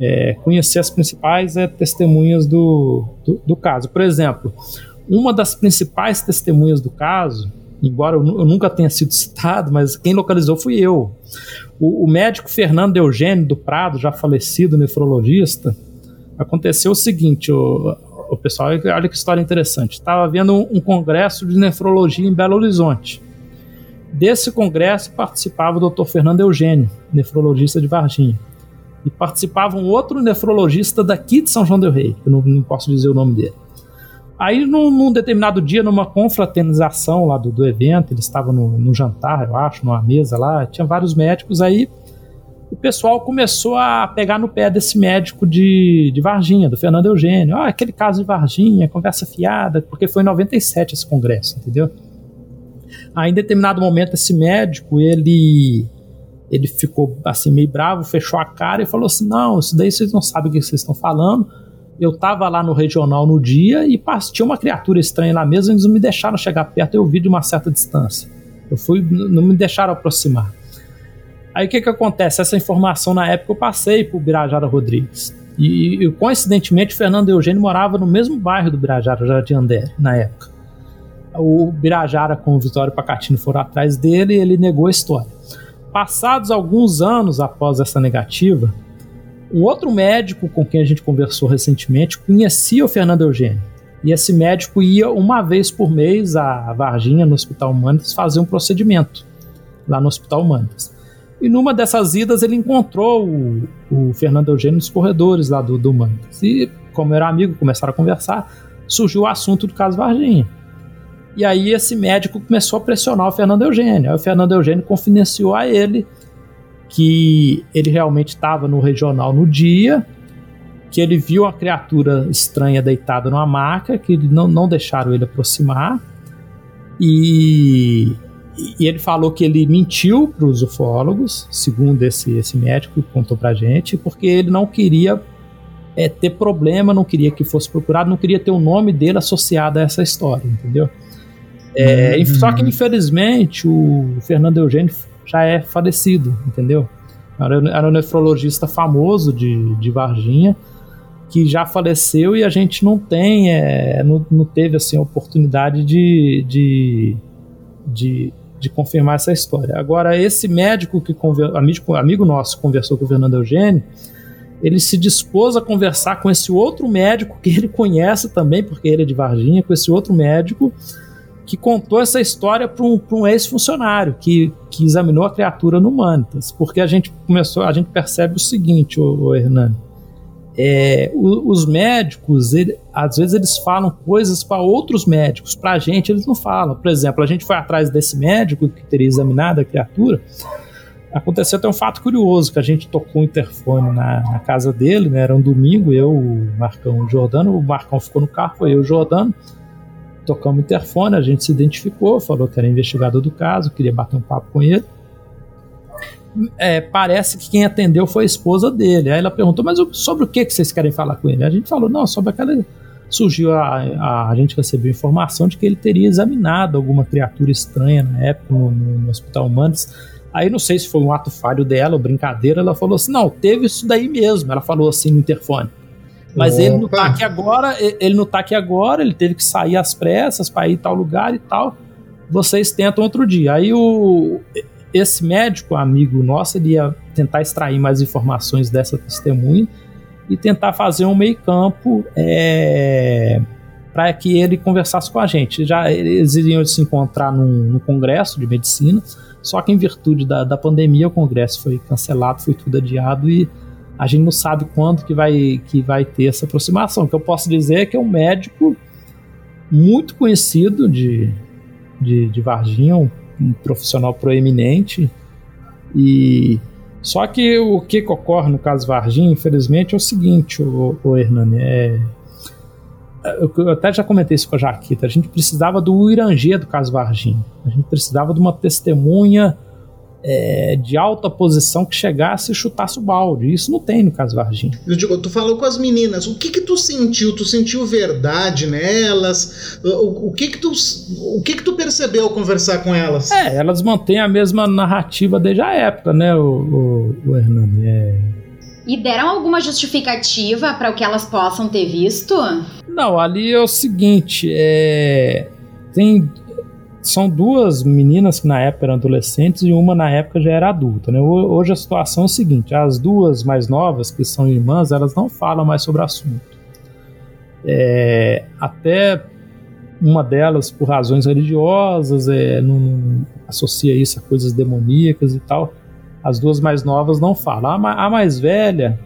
é, conhecer as principais é, testemunhas do, do, do, caso. Por exemplo, uma das principais testemunhas do caso, embora eu, eu nunca tenha sido citado, mas quem localizou fui eu. O, o, médico Fernando Eugênio do Prado, já falecido nefrologista, aconteceu o seguinte: o, o pessoal, olha que história interessante. Estava vendo um, um congresso de nefrologia em Belo Horizonte. Desse congresso participava o Dr. Fernando Eugênio, nefrologista de Varginha e participava um outro nefrologista daqui de São João del Rei, eu não, não posso dizer o nome dele. Aí, num, num, determinado dia, numa confraternização lá do, do evento, ele estava no, no, jantar, eu acho, numa mesa lá, tinha vários médicos, aí o pessoal começou a pegar no pé desse médico de, de Varginha, do Fernando Eugênio. Ah, aquele caso de Varginha, conversa fiada, porque foi em 97 esse congresso, entendeu? Aí, em determinado momento, esse médico, ele ele ficou assim meio bravo, fechou a cara e falou assim: Não, isso daí vocês não sabem o que vocês estão falando. Eu tava lá no regional no dia e tinha uma criatura estranha lá mesmo, eles não me deixaram chegar perto, eu vi de uma certa distância. Eu fui, não me deixaram aproximar. Aí o que que acontece? Essa informação na época eu passei pro Birajara Rodrigues. E, e coincidentemente Fernando Eugênio morava no mesmo bairro do Birajara, Jardim Andere, na época. O Birajara com o Vitório Pacatino foram atrás dele e ele negou a história. Passados alguns anos após essa negativa, um outro médico com quem a gente conversou recentemente conhecia o Fernando Eugênio. E esse médico ia uma vez por mês a Varginha, no Hospital Humanitas, fazer um procedimento lá no Hospital Humanitas. E numa dessas idas ele encontrou o, o Fernando Eugênio nos corredores lá do, do Humanitas. E, como era amigo, começaram a conversar, surgiu o assunto do caso Varginha. E aí esse médico começou a pressionar o Fernando Eugênio. Aí o Fernando Eugênio confidenciou a ele que ele realmente estava no regional no dia, que ele viu uma criatura estranha deitada numa maca, que não, não deixaram ele aproximar. E, e ele falou que ele mentiu para os ufólogos, segundo esse, esse médico que contou para gente, porque ele não queria é, ter problema, não queria que fosse procurado, não queria ter o nome dele associado a essa história, entendeu? É, uhum. Só que, infelizmente, o Fernando Eugênio já é falecido, entendeu? Era, era um nefrologista famoso de, de Varginha, que já faleceu e a gente não tem, é, não, não teve assim, a oportunidade de, de, de, de, confirmar essa história. Agora, esse médico que amigo, amigo nosso conversou com o Fernando Eugênio, ele se dispôs a conversar com esse outro médico que ele conhece também, porque ele é de Varginha, com esse outro médico que contou essa história para um, um ex-funcionário que, que examinou a criatura no Mantas, porque a gente começou, a gente percebe o seguinte, o, o Hernani, é, os médicos, ele, às vezes eles falam coisas para outros médicos, para a gente eles não falam. Por exemplo, a gente foi atrás desse médico que teria examinado a criatura. Aconteceu até um fato curioso, que a gente tocou o interfone na, na casa dele, né, era um domingo, eu, o Marcão o Jordano, o Marcão ficou no carro, foi eu o Jordano, tocamos o interfone, a gente se identificou, falou que era investigador do caso, queria bater um papo com ele. É, parece que quem atendeu foi a esposa dele. Aí ela perguntou, mas sobre o que, que vocês querem falar com ele? A gente falou, não, sobre aquela. Surgiu a, a, a gente recebeu informação de que ele teria examinado alguma criatura estranha na época no, no, Hospital Humanos. Aí não sei se foi um ato falho dela ou brincadeira, ela falou assim: não, teve isso daí mesmo. Ela falou assim no interfone. Mas Opa. ele não tá aqui agora, ele não tá aqui agora, ele teve que sair às pressas para ir tal lugar e tal. Vocês tentam outro dia. Aí o esse médico amigo nosso, ele ia tentar extrair mais informações dessa testemunha e tentar fazer um meio-campo é, para que ele conversasse com a gente. Já eles iriam se encontrar num, num, congresso de medicina, só que em virtude da, da pandemia o congresso foi cancelado, foi tudo adiado e a gente não sabe quando que vai, que vai ter essa aproximação. O que eu posso dizer é que é um médico muito conhecido de, de, de Varginha, um, um profissional proeminente. E só que o que, que ocorre no caso Varginha, infelizmente, é o seguinte, o, o Hernani, é, eu até já comentei isso com a Jaquita, a gente precisava do Irangê do caso Varginha. A gente precisava de uma testemunha é, de alta posição que chegasse e chutasse o balde. Isso não tem no caso Varginha. Eu digo, tu falou com as meninas, o que que tu sentiu? Tu sentiu verdade nelas? O, o que que tu o que que tu percebeu ao conversar com elas? É, elas mantêm a mesma narrativa desde a época, né, o, o, o Hernani? É... E deram alguma justificativa para o que elas possam ter visto? Não, ali é o seguinte, é... tem são duas meninas que na época eram adolescentes e uma na época já era adulta. Né? Hoje a situação é a seguinte: as duas mais novas, que são irmãs, elas não falam mais sobre o assunto. É, até uma delas, por razões religiosas, é, não, associa isso a coisas demoníacas e tal. As duas mais novas não falam. A, a mais velha,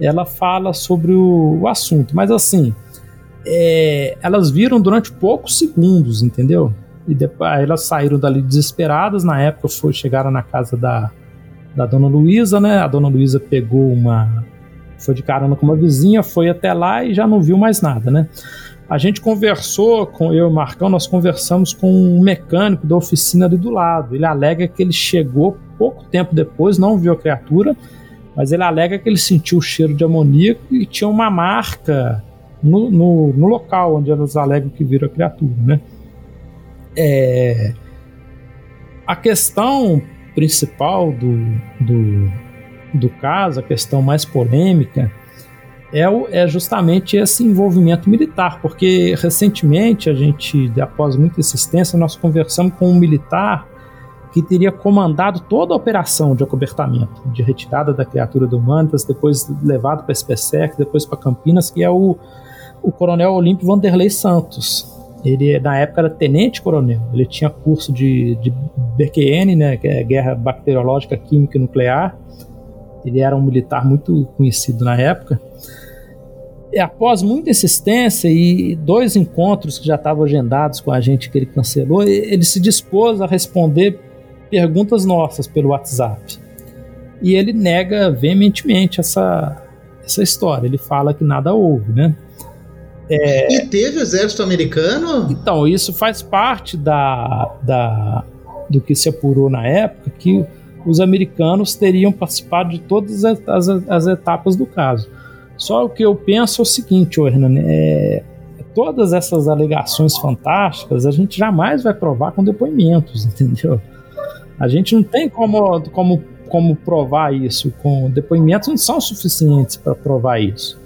ela fala sobre o, o assunto, mas assim, é, elas viram durante poucos segundos, entendeu? E depois elas saíram dali desesperadas. Na época foi, chegaram na casa da, da dona Luísa, né? A dona Luísa pegou uma. Foi de carona com uma vizinha, foi até lá e já não viu mais nada, né? A gente conversou com eu e o Marcão, nós conversamos com um mecânico da oficina ali do lado. Ele alega que ele chegou pouco tempo depois, não viu a criatura, mas ele alega que ele sentiu o cheiro de amoníaco e tinha uma marca no, no, no local onde elas alegam que viram a criatura, né? É, a questão principal do, do, do caso, a questão mais polêmica, é, o, é justamente esse envolvimento militar, porque recentemente a gente, após muita insistência, nós conversamos com um militar que teria comandado toda a operação de acobertamento, de retirada da criatura do Mantas, depois levado para a SPSEC, depois para Campinas, que é o, o coronel Olímpio Vanderlei Santos. Ele, na época, era tenente-coronel. Ele tinha curso de, de BQN, né, que é Guerra Bacteriológica, Química e Nuclear. Ele era um militar muito conhecido na época. E após muita insistência e dois encontros que já estavam agendados com a gente que ele cancelou, ele se dispôs a responder perguntas nossas pelo WhatsApp. E ele nega veementemente essa, essa história. Ele fala que nada houve, né? É... E teve o exército americano? Então, isso faz parte da, da, do que se apurou na época, que os americanos teriam participado de todas as, as, as etapas do caso. Só o que eu penso é o seguinte, Hernan, é, todas essas alegações fantásticas a gente jamais vai provar com depoimentos, entendeu? A gente não tem como, como, como provar isso, com depoimentos não são suficientes para provar isso.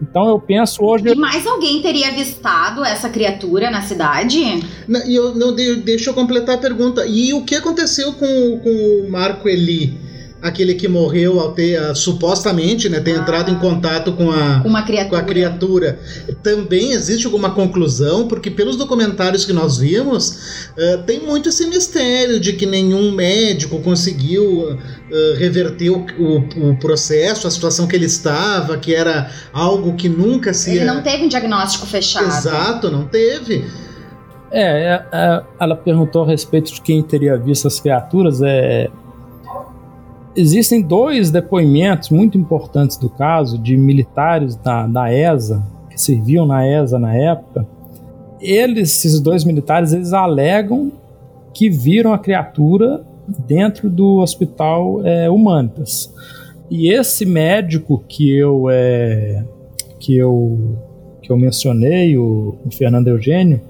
Então eu penso hoje. E mais alguém teria avistado essa criatura na cidade? Não, e eu, não, deixa eu completar a pergunta. E o que aconteceu com, com o Marco Eli? Aquele que morreu ao ter uh, supostamente né, ter ah. entrado em contato com a, Uma criatura. com a criatura. Também existe alguma conclusão? Porque pelos documentários que nós vimos, uh, tem muito esse mistério de que nenhum médico conseguiu uh, reverter o, o, o, processo, a situação que ele estava, que era algo que nunca se. Ele não teve um diagnóstico fechado. Exato, não teve. É, é, é ela perguntou a respeito de quem teria visto as criaturas. É, existem dois depoimentos muito importantes do caso de militares da, da ESA, que serviam na ESA na época. Eles, esses dois militares, eles alegam que viram a criatura dentro do hospital é, Humanitas. E esse médico que eu é, que eu que eu mencionei, o, o Fernando Eugênio,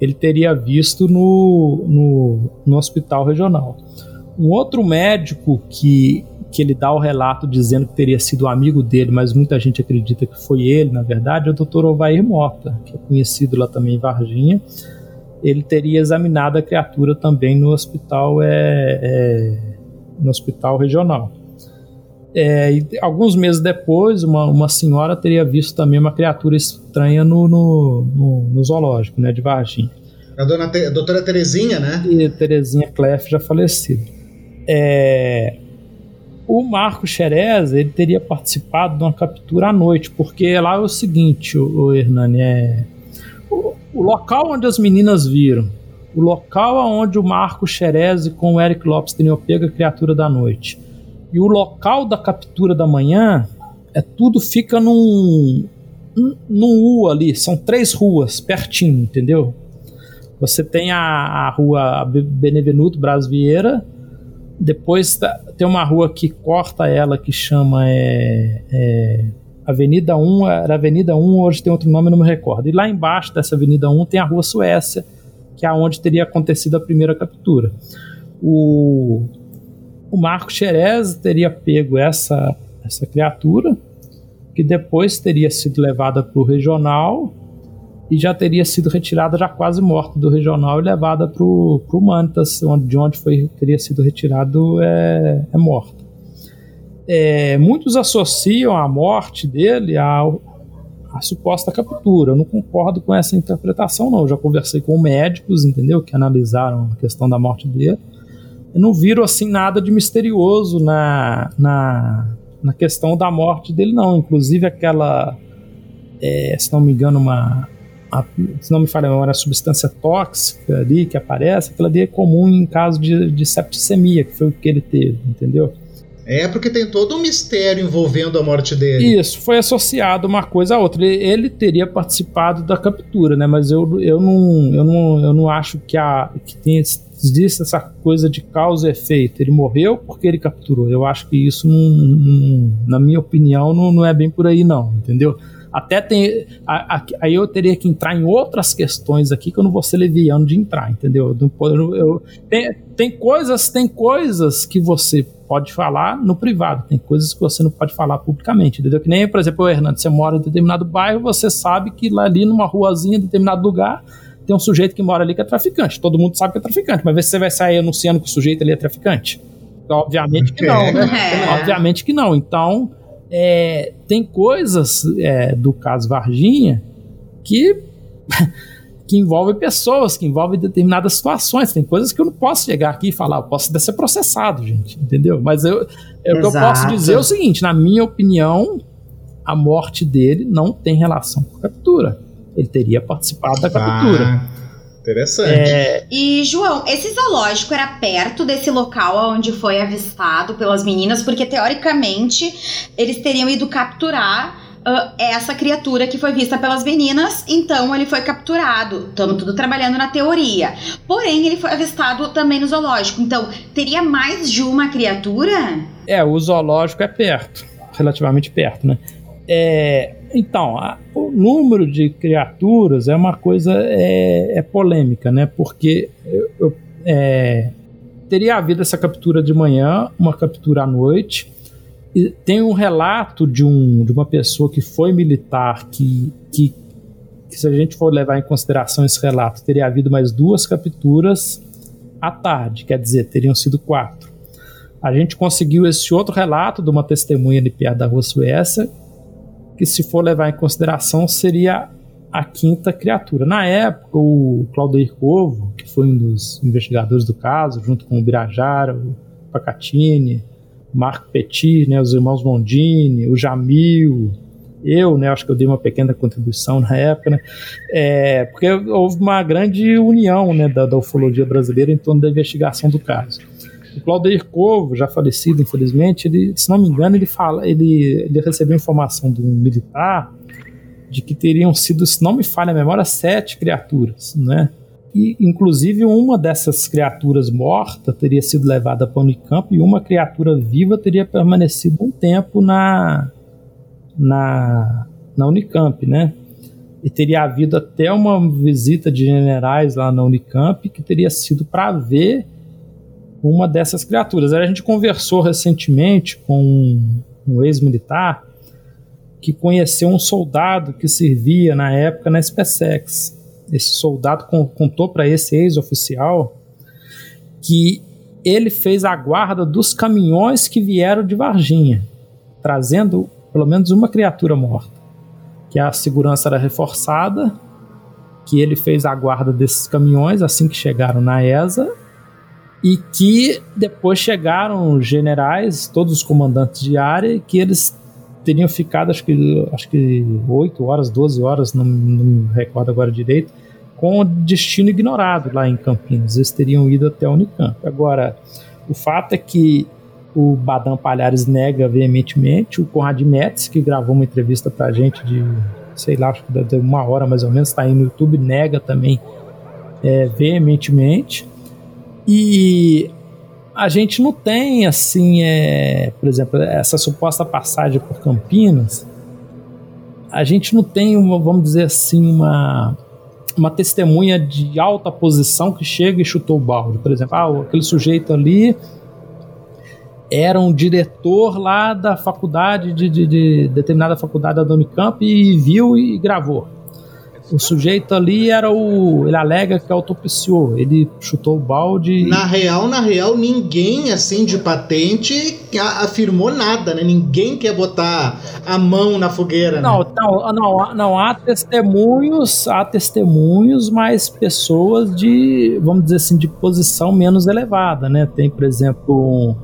ele teria visto no, no, no hospital regional. Um outro médico que, que ele dá o relato dizendo que teria sido amigo dele, mas muita gente acredita que foi ele, na verdade, é o Dr. Ovair Mota, que é conhecido lá também em Varginha. Ele teria examinado a criatura também no hospital, é, é no hospital regional. É, e alguns meses depois, uma, uma senhora teria visto também uma criatura estranha no, no, no, no zoológico né, de Varginha. A, dona a doutora Terezinha, né? E Terezinha Clef já falecida é, o Marco Xerez ele teria participado de uma captura à noite, porque lá é o seguinte, o, o Hernani, é, o, o, local onde as meninas viram, o local onde o Marco Xerez com o Eric Lopes teriam pego a criatura da noite, e o local da captura da manhã, é tudo fica num, num U ali, são três ruas pertinho, entendeu? Você tem a, a rua Benevenuto Bras Vieira, depois tá, tem uma rua que corta ela que chama é, é, Avenida 1, era Avenida 1, hoje tem outro nome, não me recordo. E lá embaixo dessa Avenida 1 tem a Rua Suécia, que é onde teria acontecido a primeira captura. O, o Marco Xerez teria pego essa, essa criatura, que depois teria sido levada para o regional e já teria sido retirada, já quase morta do regional e levada para o Mantas, onde, de onde foi, teria sido retirado é, é morta. É, muitos associam a morte dele ao, a suposta captura. Eu não concordo com essa interpretação, não. Eu já conversei com médicos, entendeu? Que analisaram a questão da morte dele. Eu não viram assim nada de misterioso na, na, na questão da morte dele, não. Inclusive aquela, é, se não me engano, uma, a, se não me falha a memória, a substância tóxica ali que aparece, aquela ali é comum em caso de, de septicemia, que foi o que ele teve, entendeu? É porque tem todo um mistério envolvendo a morte dele. Isso, foi associado uma coisa a outra. Ele, ele teria participado da captura, né? Mas eu, eu, não, eu, não, eu não acho que, a, que tem existe essa coisa de causa e efeito. Ele morreu porque ele capturou. Eu acho que isso, não, não, na minha opinião, não, não é bem por aí, não, entendeu? Até tem. Aí eu teria que entrar em outras questões aqui que eu não vou ser leviano de entrar, entendeu? Eu, eu, tem, tem coisas, tem coisas que você pode falar no privado, tem coisas que você não pode falar publicamente, entendeu? Que nem, por exemplo, o Hernando, você mora em determinado bairro, você sabe que lá ali numa ruazinha, em determinado lugar, tem um sujeito que mora ali que é traficante. Todo mundo sabe que é traficante, mas você vai sair anunciando que o sujeito ali é traficante? Obviamente que não, né? É. Obviamente que não. Então, é, tem coisas é, do caso Varginha que, que envolvem pessoas, que envolvem determinadas situações. Tem coisas que eu não posso chegar aqui e falar, eu posso ser processado, gente, entendeu? Mas eu, é, o que eu posso dizer é o seguinte: na minha opinião, a morte dele não tem relação com a captura. Ele teria participado da captura. Ah. Interessante. É... E, João, esse zoológico era perto desse local onde foi avistado pelas meninas, porque teoricamente eles teriam ido capturar Uh, essa criatura que foi vista pelas meninas, então ele foi capturado. Estamos tudo trabalhando na teoria. Porém, ele foi avistado também no zoológico. Então, teria mais de uma criatura? É, o zoológico é perto, relativamente perto, né? É, então, a, o número de criaturas é uma coisa é, é polêmica, né? Porque eu, eu, é, teria havido essa captura de manhã, uma captura à noite. E tem um relato de, um, de uma pessoa que foi militar que, que, que, se a gente for levar em consideração esse relato, teria havido mais duas capturas à tarde, quer dizer, teriam sido quatro. A gente conseguiu esse outro relato de uma testemunha ali perto da rua Suécia, que, se for levar em consideração, seria a quinta criatura. Na época, o Claudio Corvo, que foi um dos investigadores do caso, junto com o Birajara, o Pacatini, o Marco Petit, né, os irmãos Mondini, o Jamil, eu, né, acho que eu dei uma pequena contribuição na época, né, é, porque houve uma grande união né, da, da ufologia brasileira em torno da investigação do caso. O Claudio Corvo, já falecido, infelizmente, ele, se não me engano, ele fala, ele, ele recebeu informação de um militar de que teriam sido, se não me falha a memória, sete criaturas, né? E, inclusive, uma dessas criaturas morta teria sido levada para o Unicamp e uma criatura viva teria permanecido um tempo na, na, na Unicamp, né? E teria havido até uma visita de generais lá na Unicamp que teria sido para ver uma dessas criaturas. A gente conversou recentemente com um, ex-militar que conheceu um soldado que servia na época na SpaceX. Esse soldado contou para esse ex-oficial que ele fez a guarda dos caminhões que vieram de Varginha, trazendo pelo menos uma criatura morta. Que a segurança era reforçada, que ele fez a guarda desses caminhões assim que chegaram na ESA e que depois chegaram generais, todos os comandantes de área, que eles teriam ficado, acho que, acho que 8 horas, 12 horas, não, não me recordo agora direito, com o destino ignorado lá em Campinas. Eles teriam ido até a Unicamp. Agora, o fato é que o Badam Palhares nega veementemente, o Conrad Metz, que gravou uma entrevista pra gente de, sei lá, acho que deve uma hora mais ou menos, está aí no YouTube, nega também é, veementemente. E a gente não tem, assim, é, por exemplo, essa suposta passagem por Campinas, a gente não tem, uma, vamos dizer assim, uma, uma testemunha de alta posição que chega e chutou o balde. Por exemplo, ah, aquele sujeito ali era um diretor lá da faculdade, de, de, de determinada faculdade da Unicamp, e viu e gravou. O sujeito ali era o. Ele alega que autopsiou. Ele chutou o balde. Na real, na real, ninguém assim de patente afirmou nada, né? Ninguém quer botar a mão na fogueira. Não, né? não, não, não, há testemunhos, há testemunhos, mas pessoas de, vamos dizer assim, de posição menos elevada, né? Tem, por exemplo,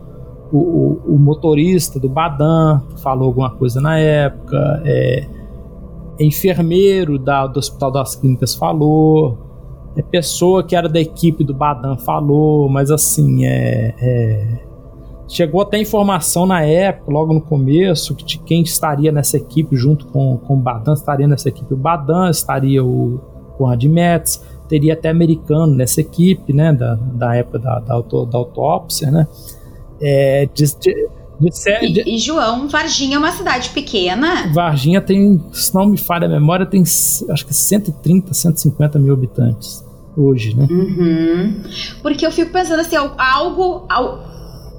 o, o, o motorista do Badan falou alguma coisa na época. É, enfermeiro da, do Hospital das Clínicas falou, é pessoa que era da equipe do Badan falou, mas assim, é, é, chegou até informação na época, logo no começo, de quem estaria nessa equipe junto com, com o Badan, estaria nessa equipe o Badan, estaria o Conrad Metz, teria até americano nessa equipe, né, da, da época da, da, auto, da autópsia, né, é, de, de, de, e, e, João, Varginha é uma cidade pequena. Varginha tem, se não me falha a memória, tem acho que 130, 150 mil habitantes hoje, né? Uhum. Porque eu fico pensando assim, algo, algo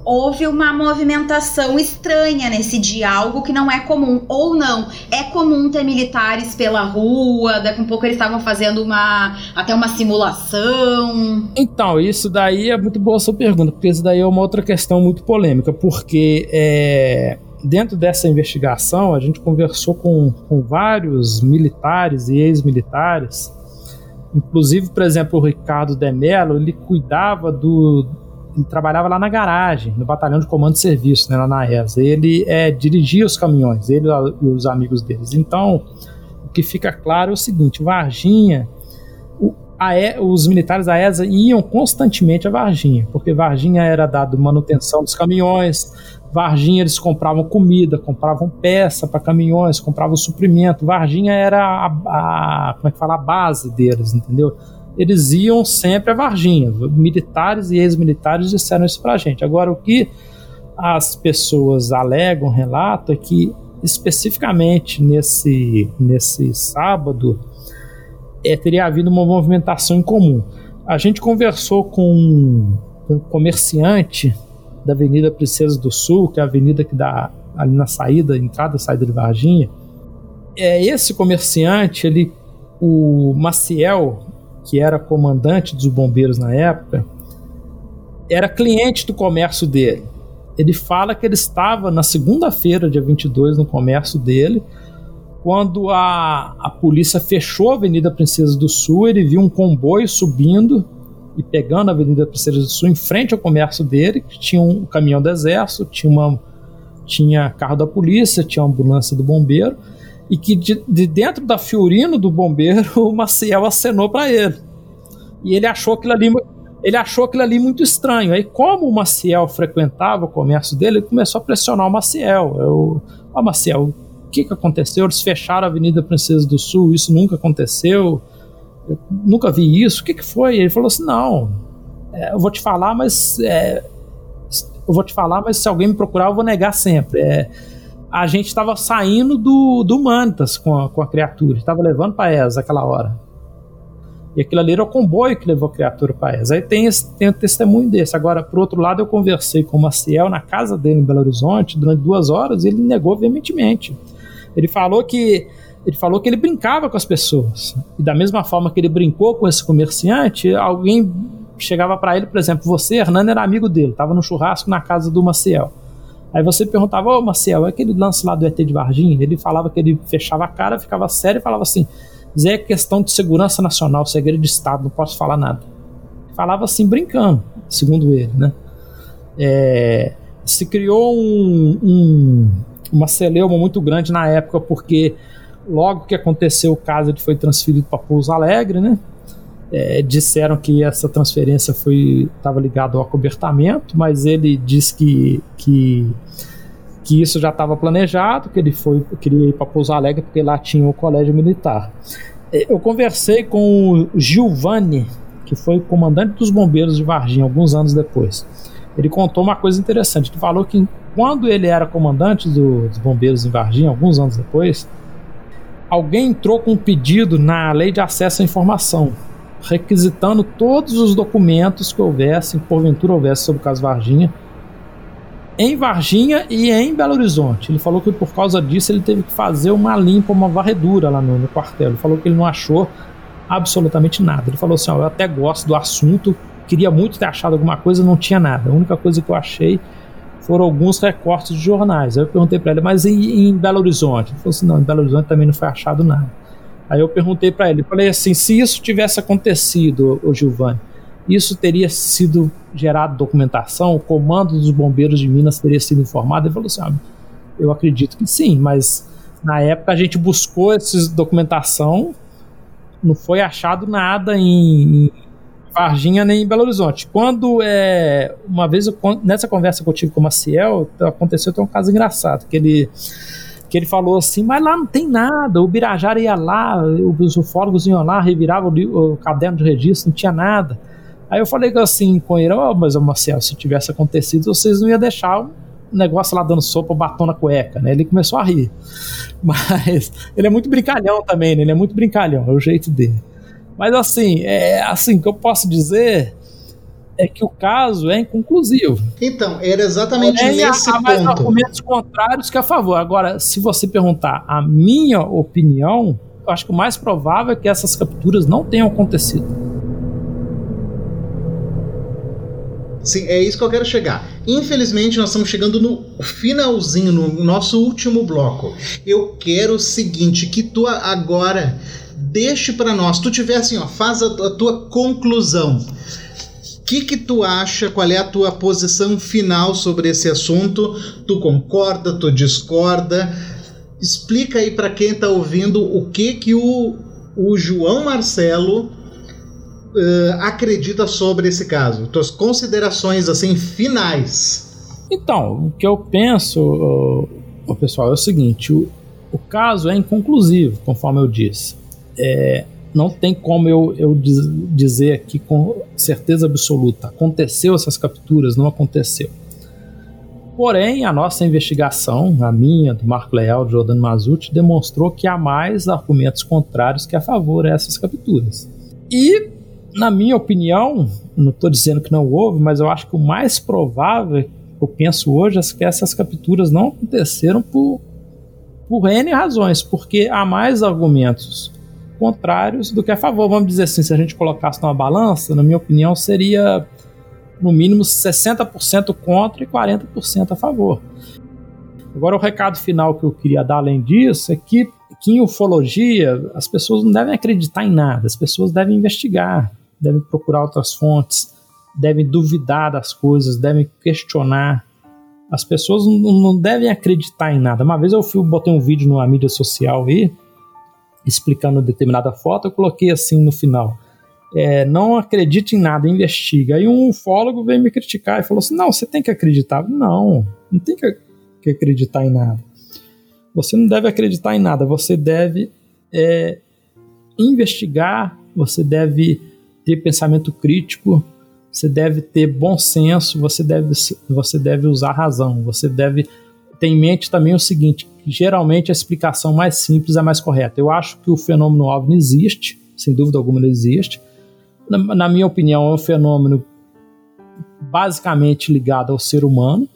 houve uma movimentação estranha nesse dia, algo que não é comum. Ou não, é comum ter militares pela rua, daqui a um pouco eles estavam fazendo uma até uma simulação. Então, isso daí é muito boa a sua pergunta, porque isso daí é uma outra questão muito polêmica, porque é, dentro dessa investigação a gente conversou com, com vários militares e ex-militares. Inclusive, por exemplo, o Ricardo Demelo, ele cuidava do, trabalhava lá na garagem, no batalhão de comando de serviço, né, lá na ESA. Ele é, dirigia os caminhões, ele e os amigos deles. Então, o que fica claro é o seguinte: Varginha, o, e, os militares da ESA iam constantemente a Varginha, porque Varginha era dado manutenção dos caminhões, Varginha eles compravam comida, compravam peça para caminhões, compravam suprimento. Varginha era a, a, como é que fala, a base deles, entendeu? Eles iam sempre a Varginha. Militares e ex-militares disseram isso pra gente. Agora, o que as pessoas alegam, relatam, é que especificamente nesse, nesse sábado é, teria havido uma movimentação em comum. A gente conversou com, um comerciante da Avenida Princesa do Sul, que é a avenida que dá ali na saída, entrada e saída de Varginha. É, esse comerciante, ele, o Maciel, que era comandante dos bombeiros na época, era cliente do comércio dele. Ele fala que ele estava na segunda-feira, dia 22, no comércio dele, quando a, a polícia fechou a Avenida Princesa do Sul, ele viu um comboio subindo e pegando a Avenida Princesa do Sul em frente ao comércio dele, que tinha um caminhão do exército, tinha, uma, tinha carro da polícia, tinha ambulância do bombeiro, e que de, de dentro da Fiorino do bombeiro o Maciel acenou para ele. E ele achou aquilo ali ele achou aquilo ali muito estranho. Aí, como o Maciel frequentava o comércio dele, ele começou a pressionar o Maciel. Eu, ó, oh, Maciel, o que, que aconteceu? Eles fecharam a Avenida Princesa do Sul, isso nunca aconteceu. Eu nunca vi isso. O que, que foi? Ele falou assim: não, é, eu vou te falar, mas. É, eu vou te falar, mas se alguém me procurar, eu vou negar sempre. É, a gente estava saindo do, do Mantas com a, com a criatura, estava levando para ESA aquela hora. E aquilo ali era o comboio que levou a criatura para ESA. Aí tem, esse, tem um testemunho desse. Agora, por outro lado, eu conversei com o Maciel na casa dele em Belo Horizonte durante duas horas e ele negou veementemente. Ele falou que ele falou que ele brincava com as pessoas. E da mesma forma que ele brincou com esse comerciante, alguém chegava para ele, por exemplo, você, Hernando, era amigo dele, estava no churrasco na casa do Maciel. Aí você perguntava, ô Marcel, é aquele lance lá do ET de Varginha? Ele falava que ele fechava a cara, ficava sério e falava assim: Zé, é questão de segurança nacional, segredo de Estado, não posso falar nada. Falava assim, brincando, segundo ele, né? É, se criou um, um, uma celeuma muito grande na época, porque logo que aconteceu o caso, ele foi transferido para Pouso Alegre, né? É, disseram que essa transferência foi estava ligado ao acobertamento, mas ele disse que, que, que isso já estava planejado, que ele foi queria ir para Pouso Alegre porque lá tinha o colégio militar. É, eu conversei com o Giovanni, que foi comandante dos bombeiros de Varginha alguns anos depois. Ele contou uma coisa interessante. Ele falou que quando ele era comandante do, dos bombeiros em Varginha, alguns anos depois, alguém entrou com um pedido na lei de acesso à informação requisitando todos os documentos que houvessem, porventura houvesse sobre o caso Varginha, em Varginha e em Belo Horizonte. Ele falou que por causa disso ele teve que fazer uma limpa, uma varredura lá no, no quartel. Ele falou que ele não achou absolutamente nada. Ele falou assim: eu até gosto do assunto, queria muito ter achado alguma coisa, não tinha nada. A única coisa que eu achei foram alguns recortes de jornais. Aí eu perguntei para ele, mas em, Belo Horizonte? Ele falou assim: não, em Belo Horizonte também não foi achado nada. Aí eu perguntei para ele, falei assim: se isso tivesse acontecido, o Giovanni, isso teria sido gerado documentação? O comando dos bombeiros de Minas teria sido informado? Ele falou assim: ah, eu acredito que sim, mas na época a gente buscou essa documentação, não foi achado nada em, em Varginha nem em Belo Horizonte. Quando é uma vez eu, nessa conversa que eu tive com o Maciel, aconteceu até um caso engraçado, que ele que ele falou assim, mas lá não tem nada, o Birajara ia lá, os ufólogos iam lá, reviravam o, o caderno de registro, não tinha nada. Aí eu falei assim com ele, oh, mas Marcelo, se tivesse acontecido, vocês não iam deixar o negócio lá dando sopa, batom na cueca, né? Ele começou a rir. Mas ele é muito brincalhão também, né? Ele é muito brincalhão, é o jeito dele. Mas assim, é assim que eu posso dizer é que o caso é inconclusivo. Então, era exatamente é, nesse há, há mais ponto. argumentos contrários que a favor. Agora, se você perguntar a minha opinião, eu acho que o mais provável é que essas capturas não tenham acontecido. Sim, é isso que eu quero chegar. Infelizmente, nós estamos chegando no finalzinho, no nosso último bloco. Eu quero o seguinte, que tu agora deixe para nós. Tu tiver assim, ó, faz a, a tua conclusão. Que que tu acha? Qual é a tua posição final sobre esse assunto? Tu concorda? Tu discorda? Explica aí para quem está ouvindo o que que o, o João Marcelo uh, acredita sobre esse caso. Tuas considerações assim finais. Então, o que eu penso, o pessoal, é o seguinte: o, o caso é inconclusivo, conforme eu disse é, não tem como eu, eu dizer aqui com certeza absoluta. Aconteceu essas capturas, não aconteceu. Porém, a nossa investigação, a minha, do Marco Leal, do Jordano Mazuti, demonstrou que há mais argumentos contrários que a favor a essas capturas. E, na minha opinião, não estou dizendo que não houve, mas eu acho que o mais provável, eu penso hoje, é que essas capturas não aconteceram por, por N razões, porque há mais argumentos contrários do que a favor. Vamos dizer assim, se a gente colocasse numa balança, na minha opinião, seria no mínimo 60% contra e 40% a favor. Agora, o recado final que eu queria dar além disso é que, que em ufologia as pessoas não devem acreditar em nada, as pessoas devem investigar, devem procurar outras fontes, devem duvidar das coisas, devem questionar. As pessoas não, não devem acreditar em nada. Uma vez eu fui, botei um vídeo numa mídia social aí, explicando determinada foto, eu coloquei assim no final. É, não acredite em nada, investiga. Aí um ufólogo veio me criticar e falou assim: não, você tem que acreditar. Não, não tem que, acreditar em nada. Você não deve acreditar em nada, você deve é, investigar, você deve ter pensamento crítico, você deve ter bom senso, você deve, você deve usar razão, você deve ter em mente também o seguinte: geralmente a explicação mais simples é mais correta. Eu acho que o fenômeno OVNI existe, sem dúvida alguma ele existe. Na, na minha opinião, é um fenômeno basicamente ligado ao ser humano,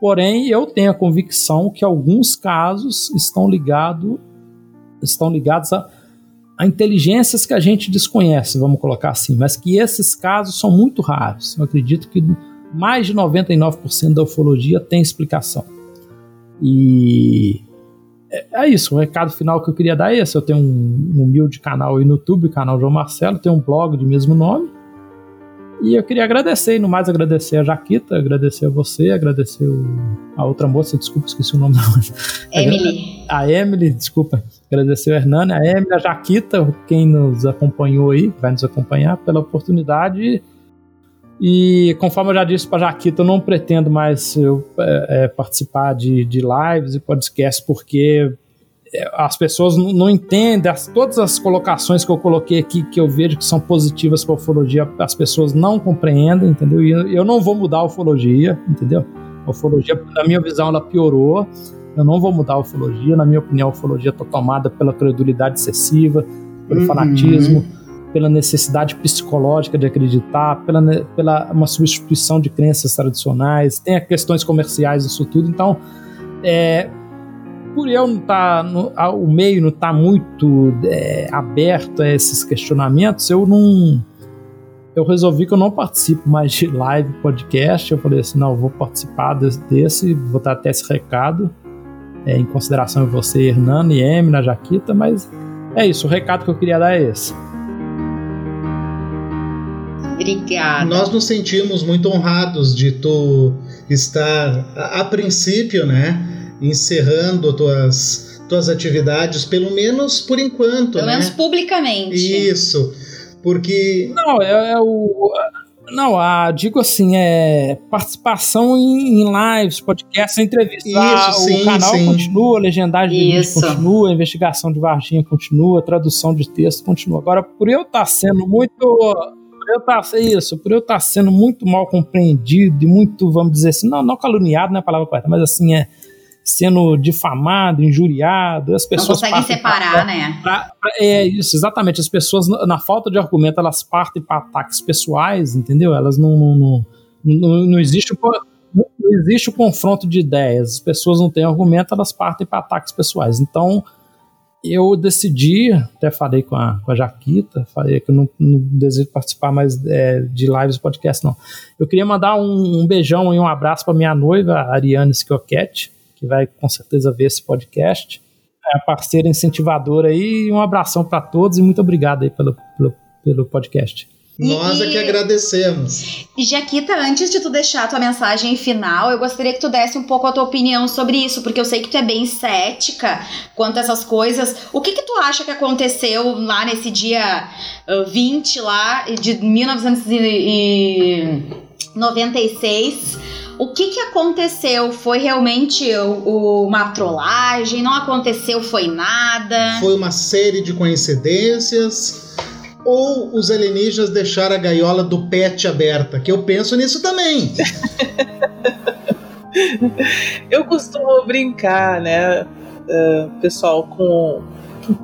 porém eu tenho a convicção que alguns casos estão, ligado, estão ligados a, a inteligências que a gente desconhece, vamos colocar assim, mas que esses casos são muito raros. Eu acredito que mais de 99% da ufologia tem explicação. E é, é, isso, o recado final que eu queria dar é esse. Eu tenho um, um humilde canal aí no YouTube, o canal João Marcelo, tenho um blog de mesmo nome. E eu queria agradecer, e no mais agradecer a Jaquita, agradecer a você, agradecer o, a outra moça, desculpa, esqueci o nome da Emily. A Emily, desculpa. Agradecer o Hernani, a Emily, a Jaquita, quem nos acompanhou aí, vai nos acompanhar, pela oportunidade e conforme eu já disse para Jaquita, eu não pretendo mais eu, é, é, participar de, de lives e podcasts porque é, as pessoas não entendem, as, todas as colocações que eu coloquei aqui, que eu vejo que são positivas para a ufologia, as pessoas não compreendem, entendeu? E eu, eu não vou mudar a ufologia, entendeu? A ufologia, na minha visão, ela piorou. Eu não vou mudar a ufologia. Na minha opinião, a ufologia está tomada pela credulidade excessiva, pelo uhum. fanatismo pela necessidade psicológica de acreditar, pela, pela uma substituição de crenças tradicionais, tem questões comerciais, isso tudo. Então, é, por eu não tá, o meio não tá muito é, aberto a esses questionamentos, eu não. Eu resolvi que eu não participo mais de live podcast. Eu falei assim: não, eu vou participar desse, desse vou dar até esse recado, é, em consideração a você, Hernando e Emi, na Jaquita, mas é isso, o recado que eu queria dar é esse. Obrigada. Nós nos sentimos muito honrados de tu estar, a, a princípio, né, encerrando tuas, tuas atividades, pelo menos por enquanto. Pelo né? menos publicamente. Isso. Porque. Não, é, é o. Não, a, digo assim, é participação em, em lives, podcasts, entrevistas. Isso, sim, o canal sim. continua, a legendagem de continua, a investigação de Varginha continua, a tradução de texto continua. Agora, por eu estar sendo muito. Por eu estar, isso, por eu estar sendo muito mal compreendido e muito, vamos dizer assim, não, não caluniado não é a palavra correta, mas assim, é sendo difamado, injuriado, as Não pessoas conseguem partem separar, pra- né? Pra- pra- é isso, exatamente. As pessoas, na falta de argumento, elas partem para ataques pessoais, entendeu? Elas não. Não, não, não, não existe o, não existe o confronto de ideias. As pessoas não têm argumento, elas partem para ataques pessoais. Então, eu decidi, até falei com a, com a Jaquita, falei que eu não, não desejo participar mais é, de lives podcast, não. Eu queria mandar um, um beijão e um abraço para minha noiva, Ariane Schiochetti, que vai com certeza ver esse podcast é a parceira incentivadora aí. Um abração para todos e muito obrigado aí pelo, pelo, pelo podcast. Nós é E- que agradecemos. E Jaquita, antes de tu deixar a tua mensagem final, eu gostaria que tu desse um pouco a tua opinião sobre isso, porque eu sei que tu é bem cética quanto a essas coisas. O que que tu acha que aconteceu lá nesse dia ah, 20 lá de 1996? O que que aconteceu? Foi realmente uma trollagem? Não aconteceu, foi nada? Foi uma série de coincidências. Ou os alienígenas deixaram a gaiola do pet aberta, que eu penso nisso também. Eu costumo brincar, né, eh, pessoal, com.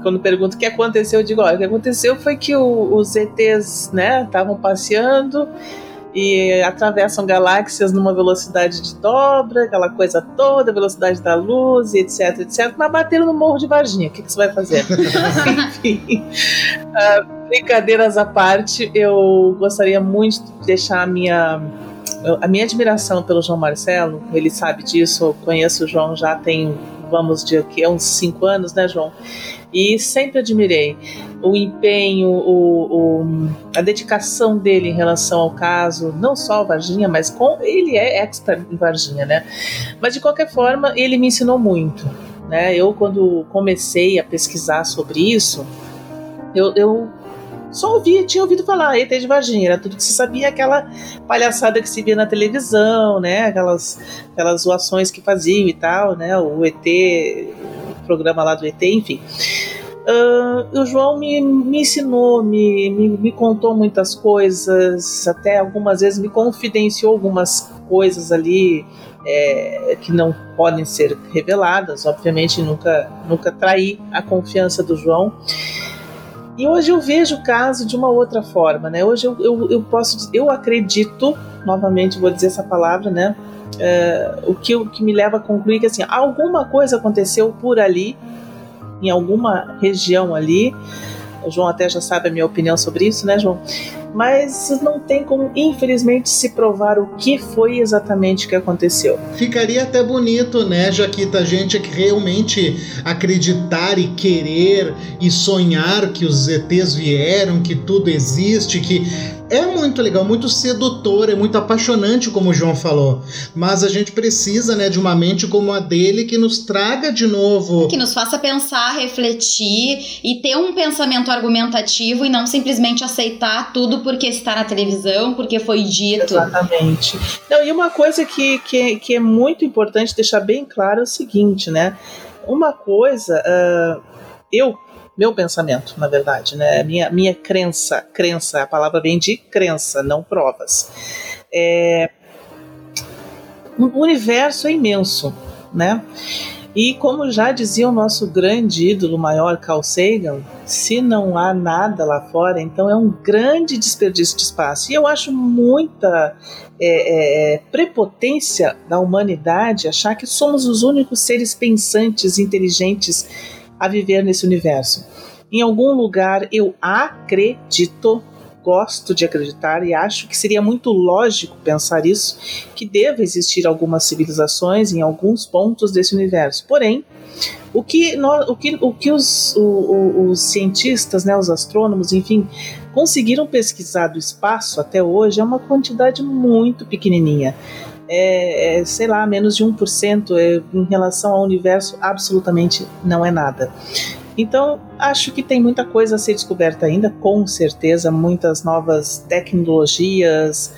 Quando pergunto o que aconteceu, eu digo: olha, o que aconteceu foi que o- os ETs, né, estavam passeando e atravessam galáxias numa velocidade de dobra, aquela coisa toda, velocidade da luz, etc, etc, mas bateram no Morro de Varginha. O que, que você vai fazer? Enfim, ah, brincadeiras à parte, eu gostaria muito de deixar a minha a minha admiração pelo João Marcelo, ele sabe disso, eu conheço o João já tem, vamos dizer que é uns cinco anos, né, João? E sempre admirei o empenho, o, o- a dedicação dele em relação ao caso, não só ao Varginha, mas com ele é expert em Varginha, né? Mas de qualquer forma, ele me ensinou muito, né? Eu quando comecei a pesquisar sobre isso, eu, eu só ouvia, tinha ouvido falar, ET de Varginha, era tudo que se sabia, aquela palhaçada que se via na televisão, né? Aquelas, aquelas zoações que faziam e tal, né? O ET, programa lá do ET, enfim. Ah, o João me, me ensinou, me, me, me contou muitas coisas, até algumas vezes me confidenciou algumas coisas ali é, que não podem ser reveladas. Obviamente, nunca, nunca traí a confiança do João. E hoje eu vejo o caso de uma outra forma, né? Hoje eu, eu, eu posso, eu acredito, novamente vou dizer essa palavra, né? É, o, que, o que me leva a concluir que assim, alguma coisa aconteceu por ali, em alguma região ali. O João até já sabe a minha opinião sobre isso, né, João? Mas não tem como, infelizmente, se provar o que foi exatamente que aconteceu. Ficaria até bonito, né, Jaquita, a gente que realmente acreditar e querer e sonhar que os ETs vieram, que tudo existe, que é muito legal, muito sedutor, é muito apaixonante, como o João falou. Mas a gente precisa, né, de uma mente como a dele que nos traga de novo. Que nos faça pensar, refletir e ter um pensamento argumentativo e não simplesmente aceitar tudo porque está na televisão, porque foi dito. Exatamente. Não, e uma coisa que, que, que é muito importante deixar bem claro é o seguinte, né? Uma coisa, ah, eu, meu pensamento, na verdade, né? Minha, minha crença, crença, a palavra vem de crença, não provas. É, o universo é imenso, né? E como já dizia o nosso grande ídolo maior, Carl Sagan, se não há nada lá fora, então é um grande desperdício de espaço. E eu acho muita é, é, prepotência da humanidade achar que somos os únicos seres pensantes, inteligentes a viver nesse universo. Em algum lugar eu acredito gosto de acreditar e acho que seria muito lógico pensar isso, que deva existir algumas civilizações em alguns pontos desse universo. Porém, o que, nós, o que, o que os, o, os cientistas, né, os astrônomos, enfim, conseguiram pesquisar do espaço até hoje é uma quantidade muito pequenininha. É, é, sei lá, menos de 1% é, em relação ao universo, absolutamente não é nada. Então, acho que tem muita coisa a ser descoberta ainda, com certeza, muitas novas tecnologias.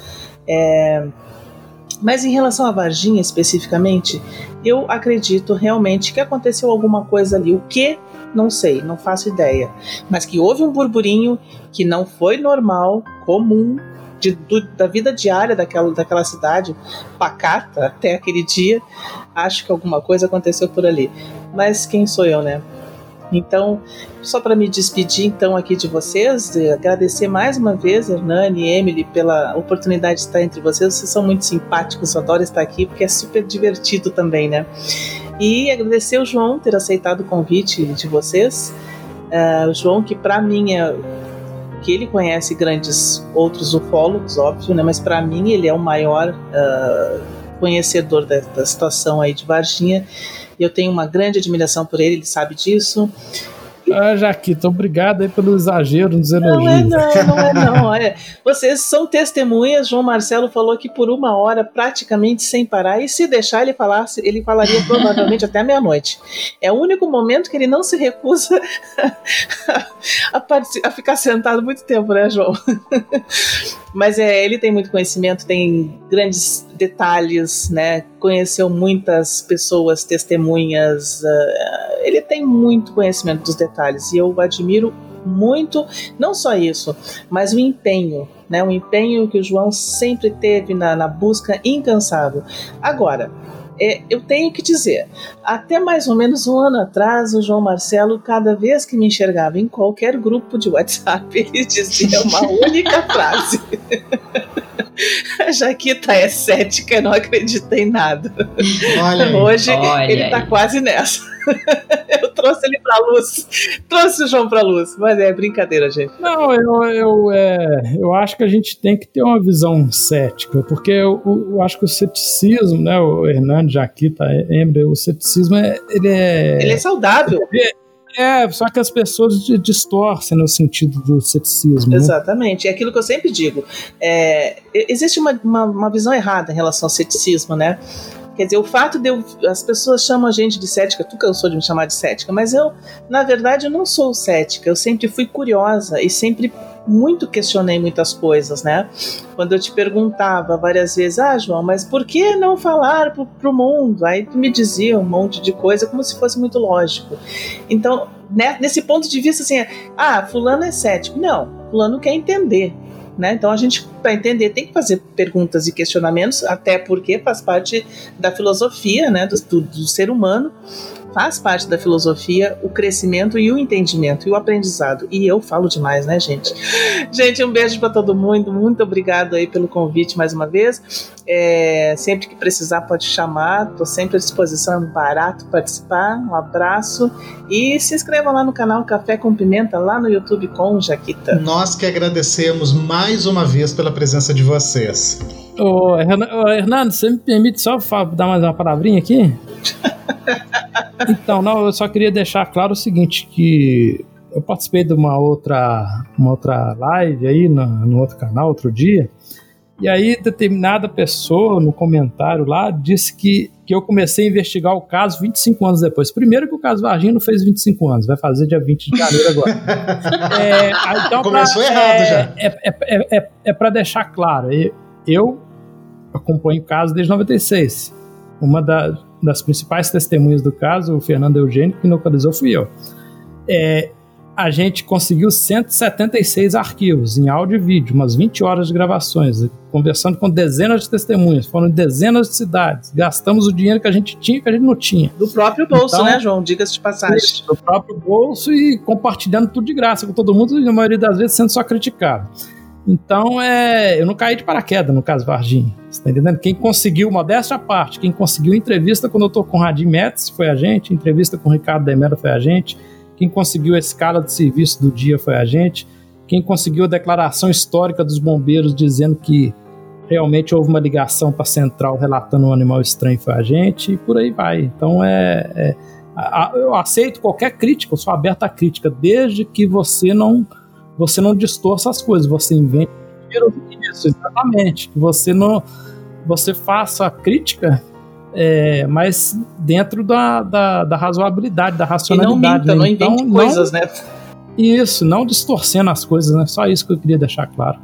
É... Mas em relação à Varginha especificamente, eu acredito realmente que aconteceu alguma coisa ali. O que? Não sei, não faço ideia. Mas que houve um burburinho que não foi normal, comum, de, do, da vida diária daquela, daquela cidade, pacata até aquele dia. Acho que alguma coisa aconteceu por ali. Mas quem sou eu, né? Então, só para me despedir então aqui de vocês, agradecer mais uma vez, Hernani e Emily, pela oportunidade de estar entre vocês. Vocês são muito simpáticos, eu adoro estar aqui porque é super divertido também, né? E agradecer o João ter aceitado o convite de vocês. Uh, João, que para mim é que ele conhece grandes outros ufólogos, óbvio, né? Mas para mim ele é o maior uh, conhecedor da, da situação aí de Varginha eu tenho uma grande admiração por ele, ele sabe disso. Ah, Jaquita, obrigado aí pelo exagero nos elogios. Não é não, não é não. Olha, vocês são testemunhas. João Marcelo falou que por uma hora, praticamente sem parar, e se deixar ele falasse, ele falaria provavelmente até meia-noite. É o único momento que ele não se recusa a, a ficar sentado muito tempo, né, João? Mas é, ele tem muito conhecimento, tem grandes detalhes, né? Conheceu muitas pessoas, testemunhas. Uh, ele tem muito conhecimento dos detalhes e eu admiro muito, não só isso, mas o empenho, né? O empenho que o João sempre teve na, na busca incansável. Agora, é, eu tenho que dizer, até mais ou menos um ano atrás, o João Marcelo, cada vez que me enxergava em qualquer grupo de WhatsApp, ele dizia uma única frase. A Jaquita é cética, não acredita em nada. Olha Hoje olha ele tá quase nessa. Eu trouxe ele pra luz. Trouxe o João pra luz. Mas é brincadeira, gente. Não, eu, eu, é, eu acho que a gente tem que ter uma visão cética, porque eu, eu acho que o ceticismo, né? O Hernando, Jaquita, Embre, o ceticismo é, ele é. Ele é saudável. É, só que as pessoas distorcem no sentido do ceticismo. Né? Exatamente. É aquilo que eu sempre digo. É, existe uma, uma, uma, visão errada em relação ao ceticismo, né? Quer dizer, o fato de eu. As pessoas chamam a gente de cética, tu cansou de me chamar de cética, mas eu, na verdade, eu não sou cética. Eu sempre fui curiosa e sempre muito questionei muitas coisas, né? Quando eu te perguntava várias vezes, ah, João, mas por que não falar pro, pro mundo? Aí tu me dizia um monte de coisa como se fosse muito lógico. Então, né, nesse ponto de vista, assim, ah, fulano é cético. Não, fulano quer entender. Né? Então a gente, para entender, tem que fazer perguntas e questionamentos, até porque faz parte da filosofia né, do, do, do ser humano faz parte da filosofia o crescimento e o entendimento e o aprendizado. E eu falo demais, né, gente? Gente, um beijo para todo mundo. Muito obrigado aí pelo convite mais uma vez. É, sempre que precisar, pode chamar. Estou sempre à disposição. É barato participar. Um abraço. E se inscrevam lá no canal Café com Pimenta, lá no YouTube com Jaquita. Nós que agradecemos mais uma vez pela presença de vocês. Ô, Hernando, você me permite só dar mais uma palavrinha aqui? então, não, eu só queria deixar claro o seguinte, que eu participei de uma outra, uma outra live aí no, no outro canal outro dia, e aí determinada pessoa no comentário lá disse que, que eu comecei a investigar o caso 25 anos depois. Primeiro que o caso Varginha não fez 25 anos, vai fazer dia 20 de janeiro agora. é, então Começou pra, errado é, já. É, é, é, é para deixar claro, eu acompanho o caso desde 96. Uma da, das principais testemunhas do caso, o Fernando Eugênio, que localizou fui eu. É, a gente conseguiu 176 arquivos em áudio e vídeo, umas 20 horas de gravações, conversando com dezenas de testemunhas, foram dezenas de cidades. Gastamos o dinheiro que a gente tinha que a gente não tinha. Do próprio bolso, então, né, João? Diga-se de passagem. Isso, do próprio bolso e compartilhando tudo de graça com todo mundo, e na maioria das vezes sendo só criticado. Então, é, eu não caí de paraquedas no caso Varginha. Tá entendendo? Quem conseguiu, modéstia à parte, quem conseguiu entrevista com o Dr. Conradinho Metz foi a gente, entrevista com o Ricardo Demera foi a gente, quem conseguiu a escala de serviço do dia foi a gente. Quem conseguiu a declaração histórica dos bombeiros dizendo que realmente houve uma ligação para a central relatando um animal estranho foi a gente. E por aí vai. Então é, é eu aceito qualquer crítica, eu sou aberto à crítica, desde que você não você não distorça as coisas, você invente isso, exatamente. Você não você faça a crítica é, mas dentro da, da, da, razoabilidade, da racionalidade. E não minta, né? não invente então, coisas, não, né? Isso, não distorcendo as coisas, né? Só isso que eu queria deixar claro.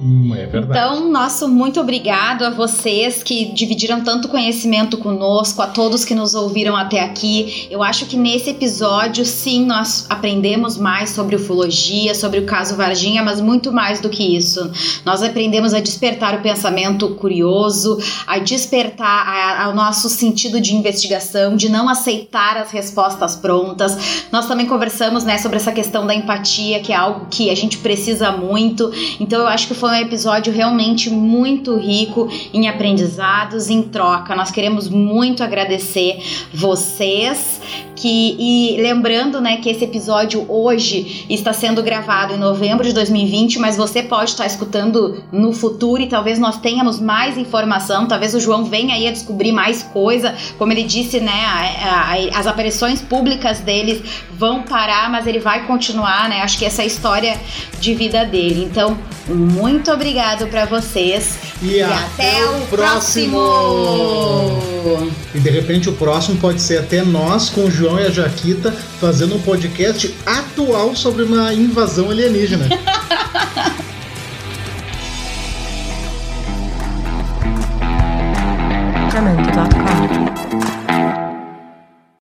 Hum, é então, nosso muito obrigado a vocês que dividiram tanto conhecimento conosco, a todos que nos ouviram até aqui. Eu acho que nesse episódio, sim, nós aprendemos mais sobre ufologia, sobre o caso Varginha, mas muito mais do que isso. Nós aprendemos a despertar o pensamento curioso, a despertar o nosso sentido de investigação, de não aceitar as respostas prontas. Nós também conversamos né, sobre essa questão da empatia, que é algo que a gente precisa muito. Então, eu acho que foi foi um episódio realmente muito rico em aprendizados, em troca. Nós queremos muito agradecer vocês que e lembrando, né, que esse episódio hoje está sendo gravado em novembro de 2020, mas você pode estar escutando no futuro e talvez nós tenhamos mais informação, talvez o João venha aí a descobrir mais coisa, como ele disse, né, a, a, as aparições públicas deles vão parar, mas ele vai continuar, né? Acho que essa é a história de vida dele. Então, muito obrigado para vocês e, e até, até, o próximo. próximo. E de repente o próximo pode ser até nós com o João e a Jaquita fazendo um podcast atual sobre uma invasão alienígena.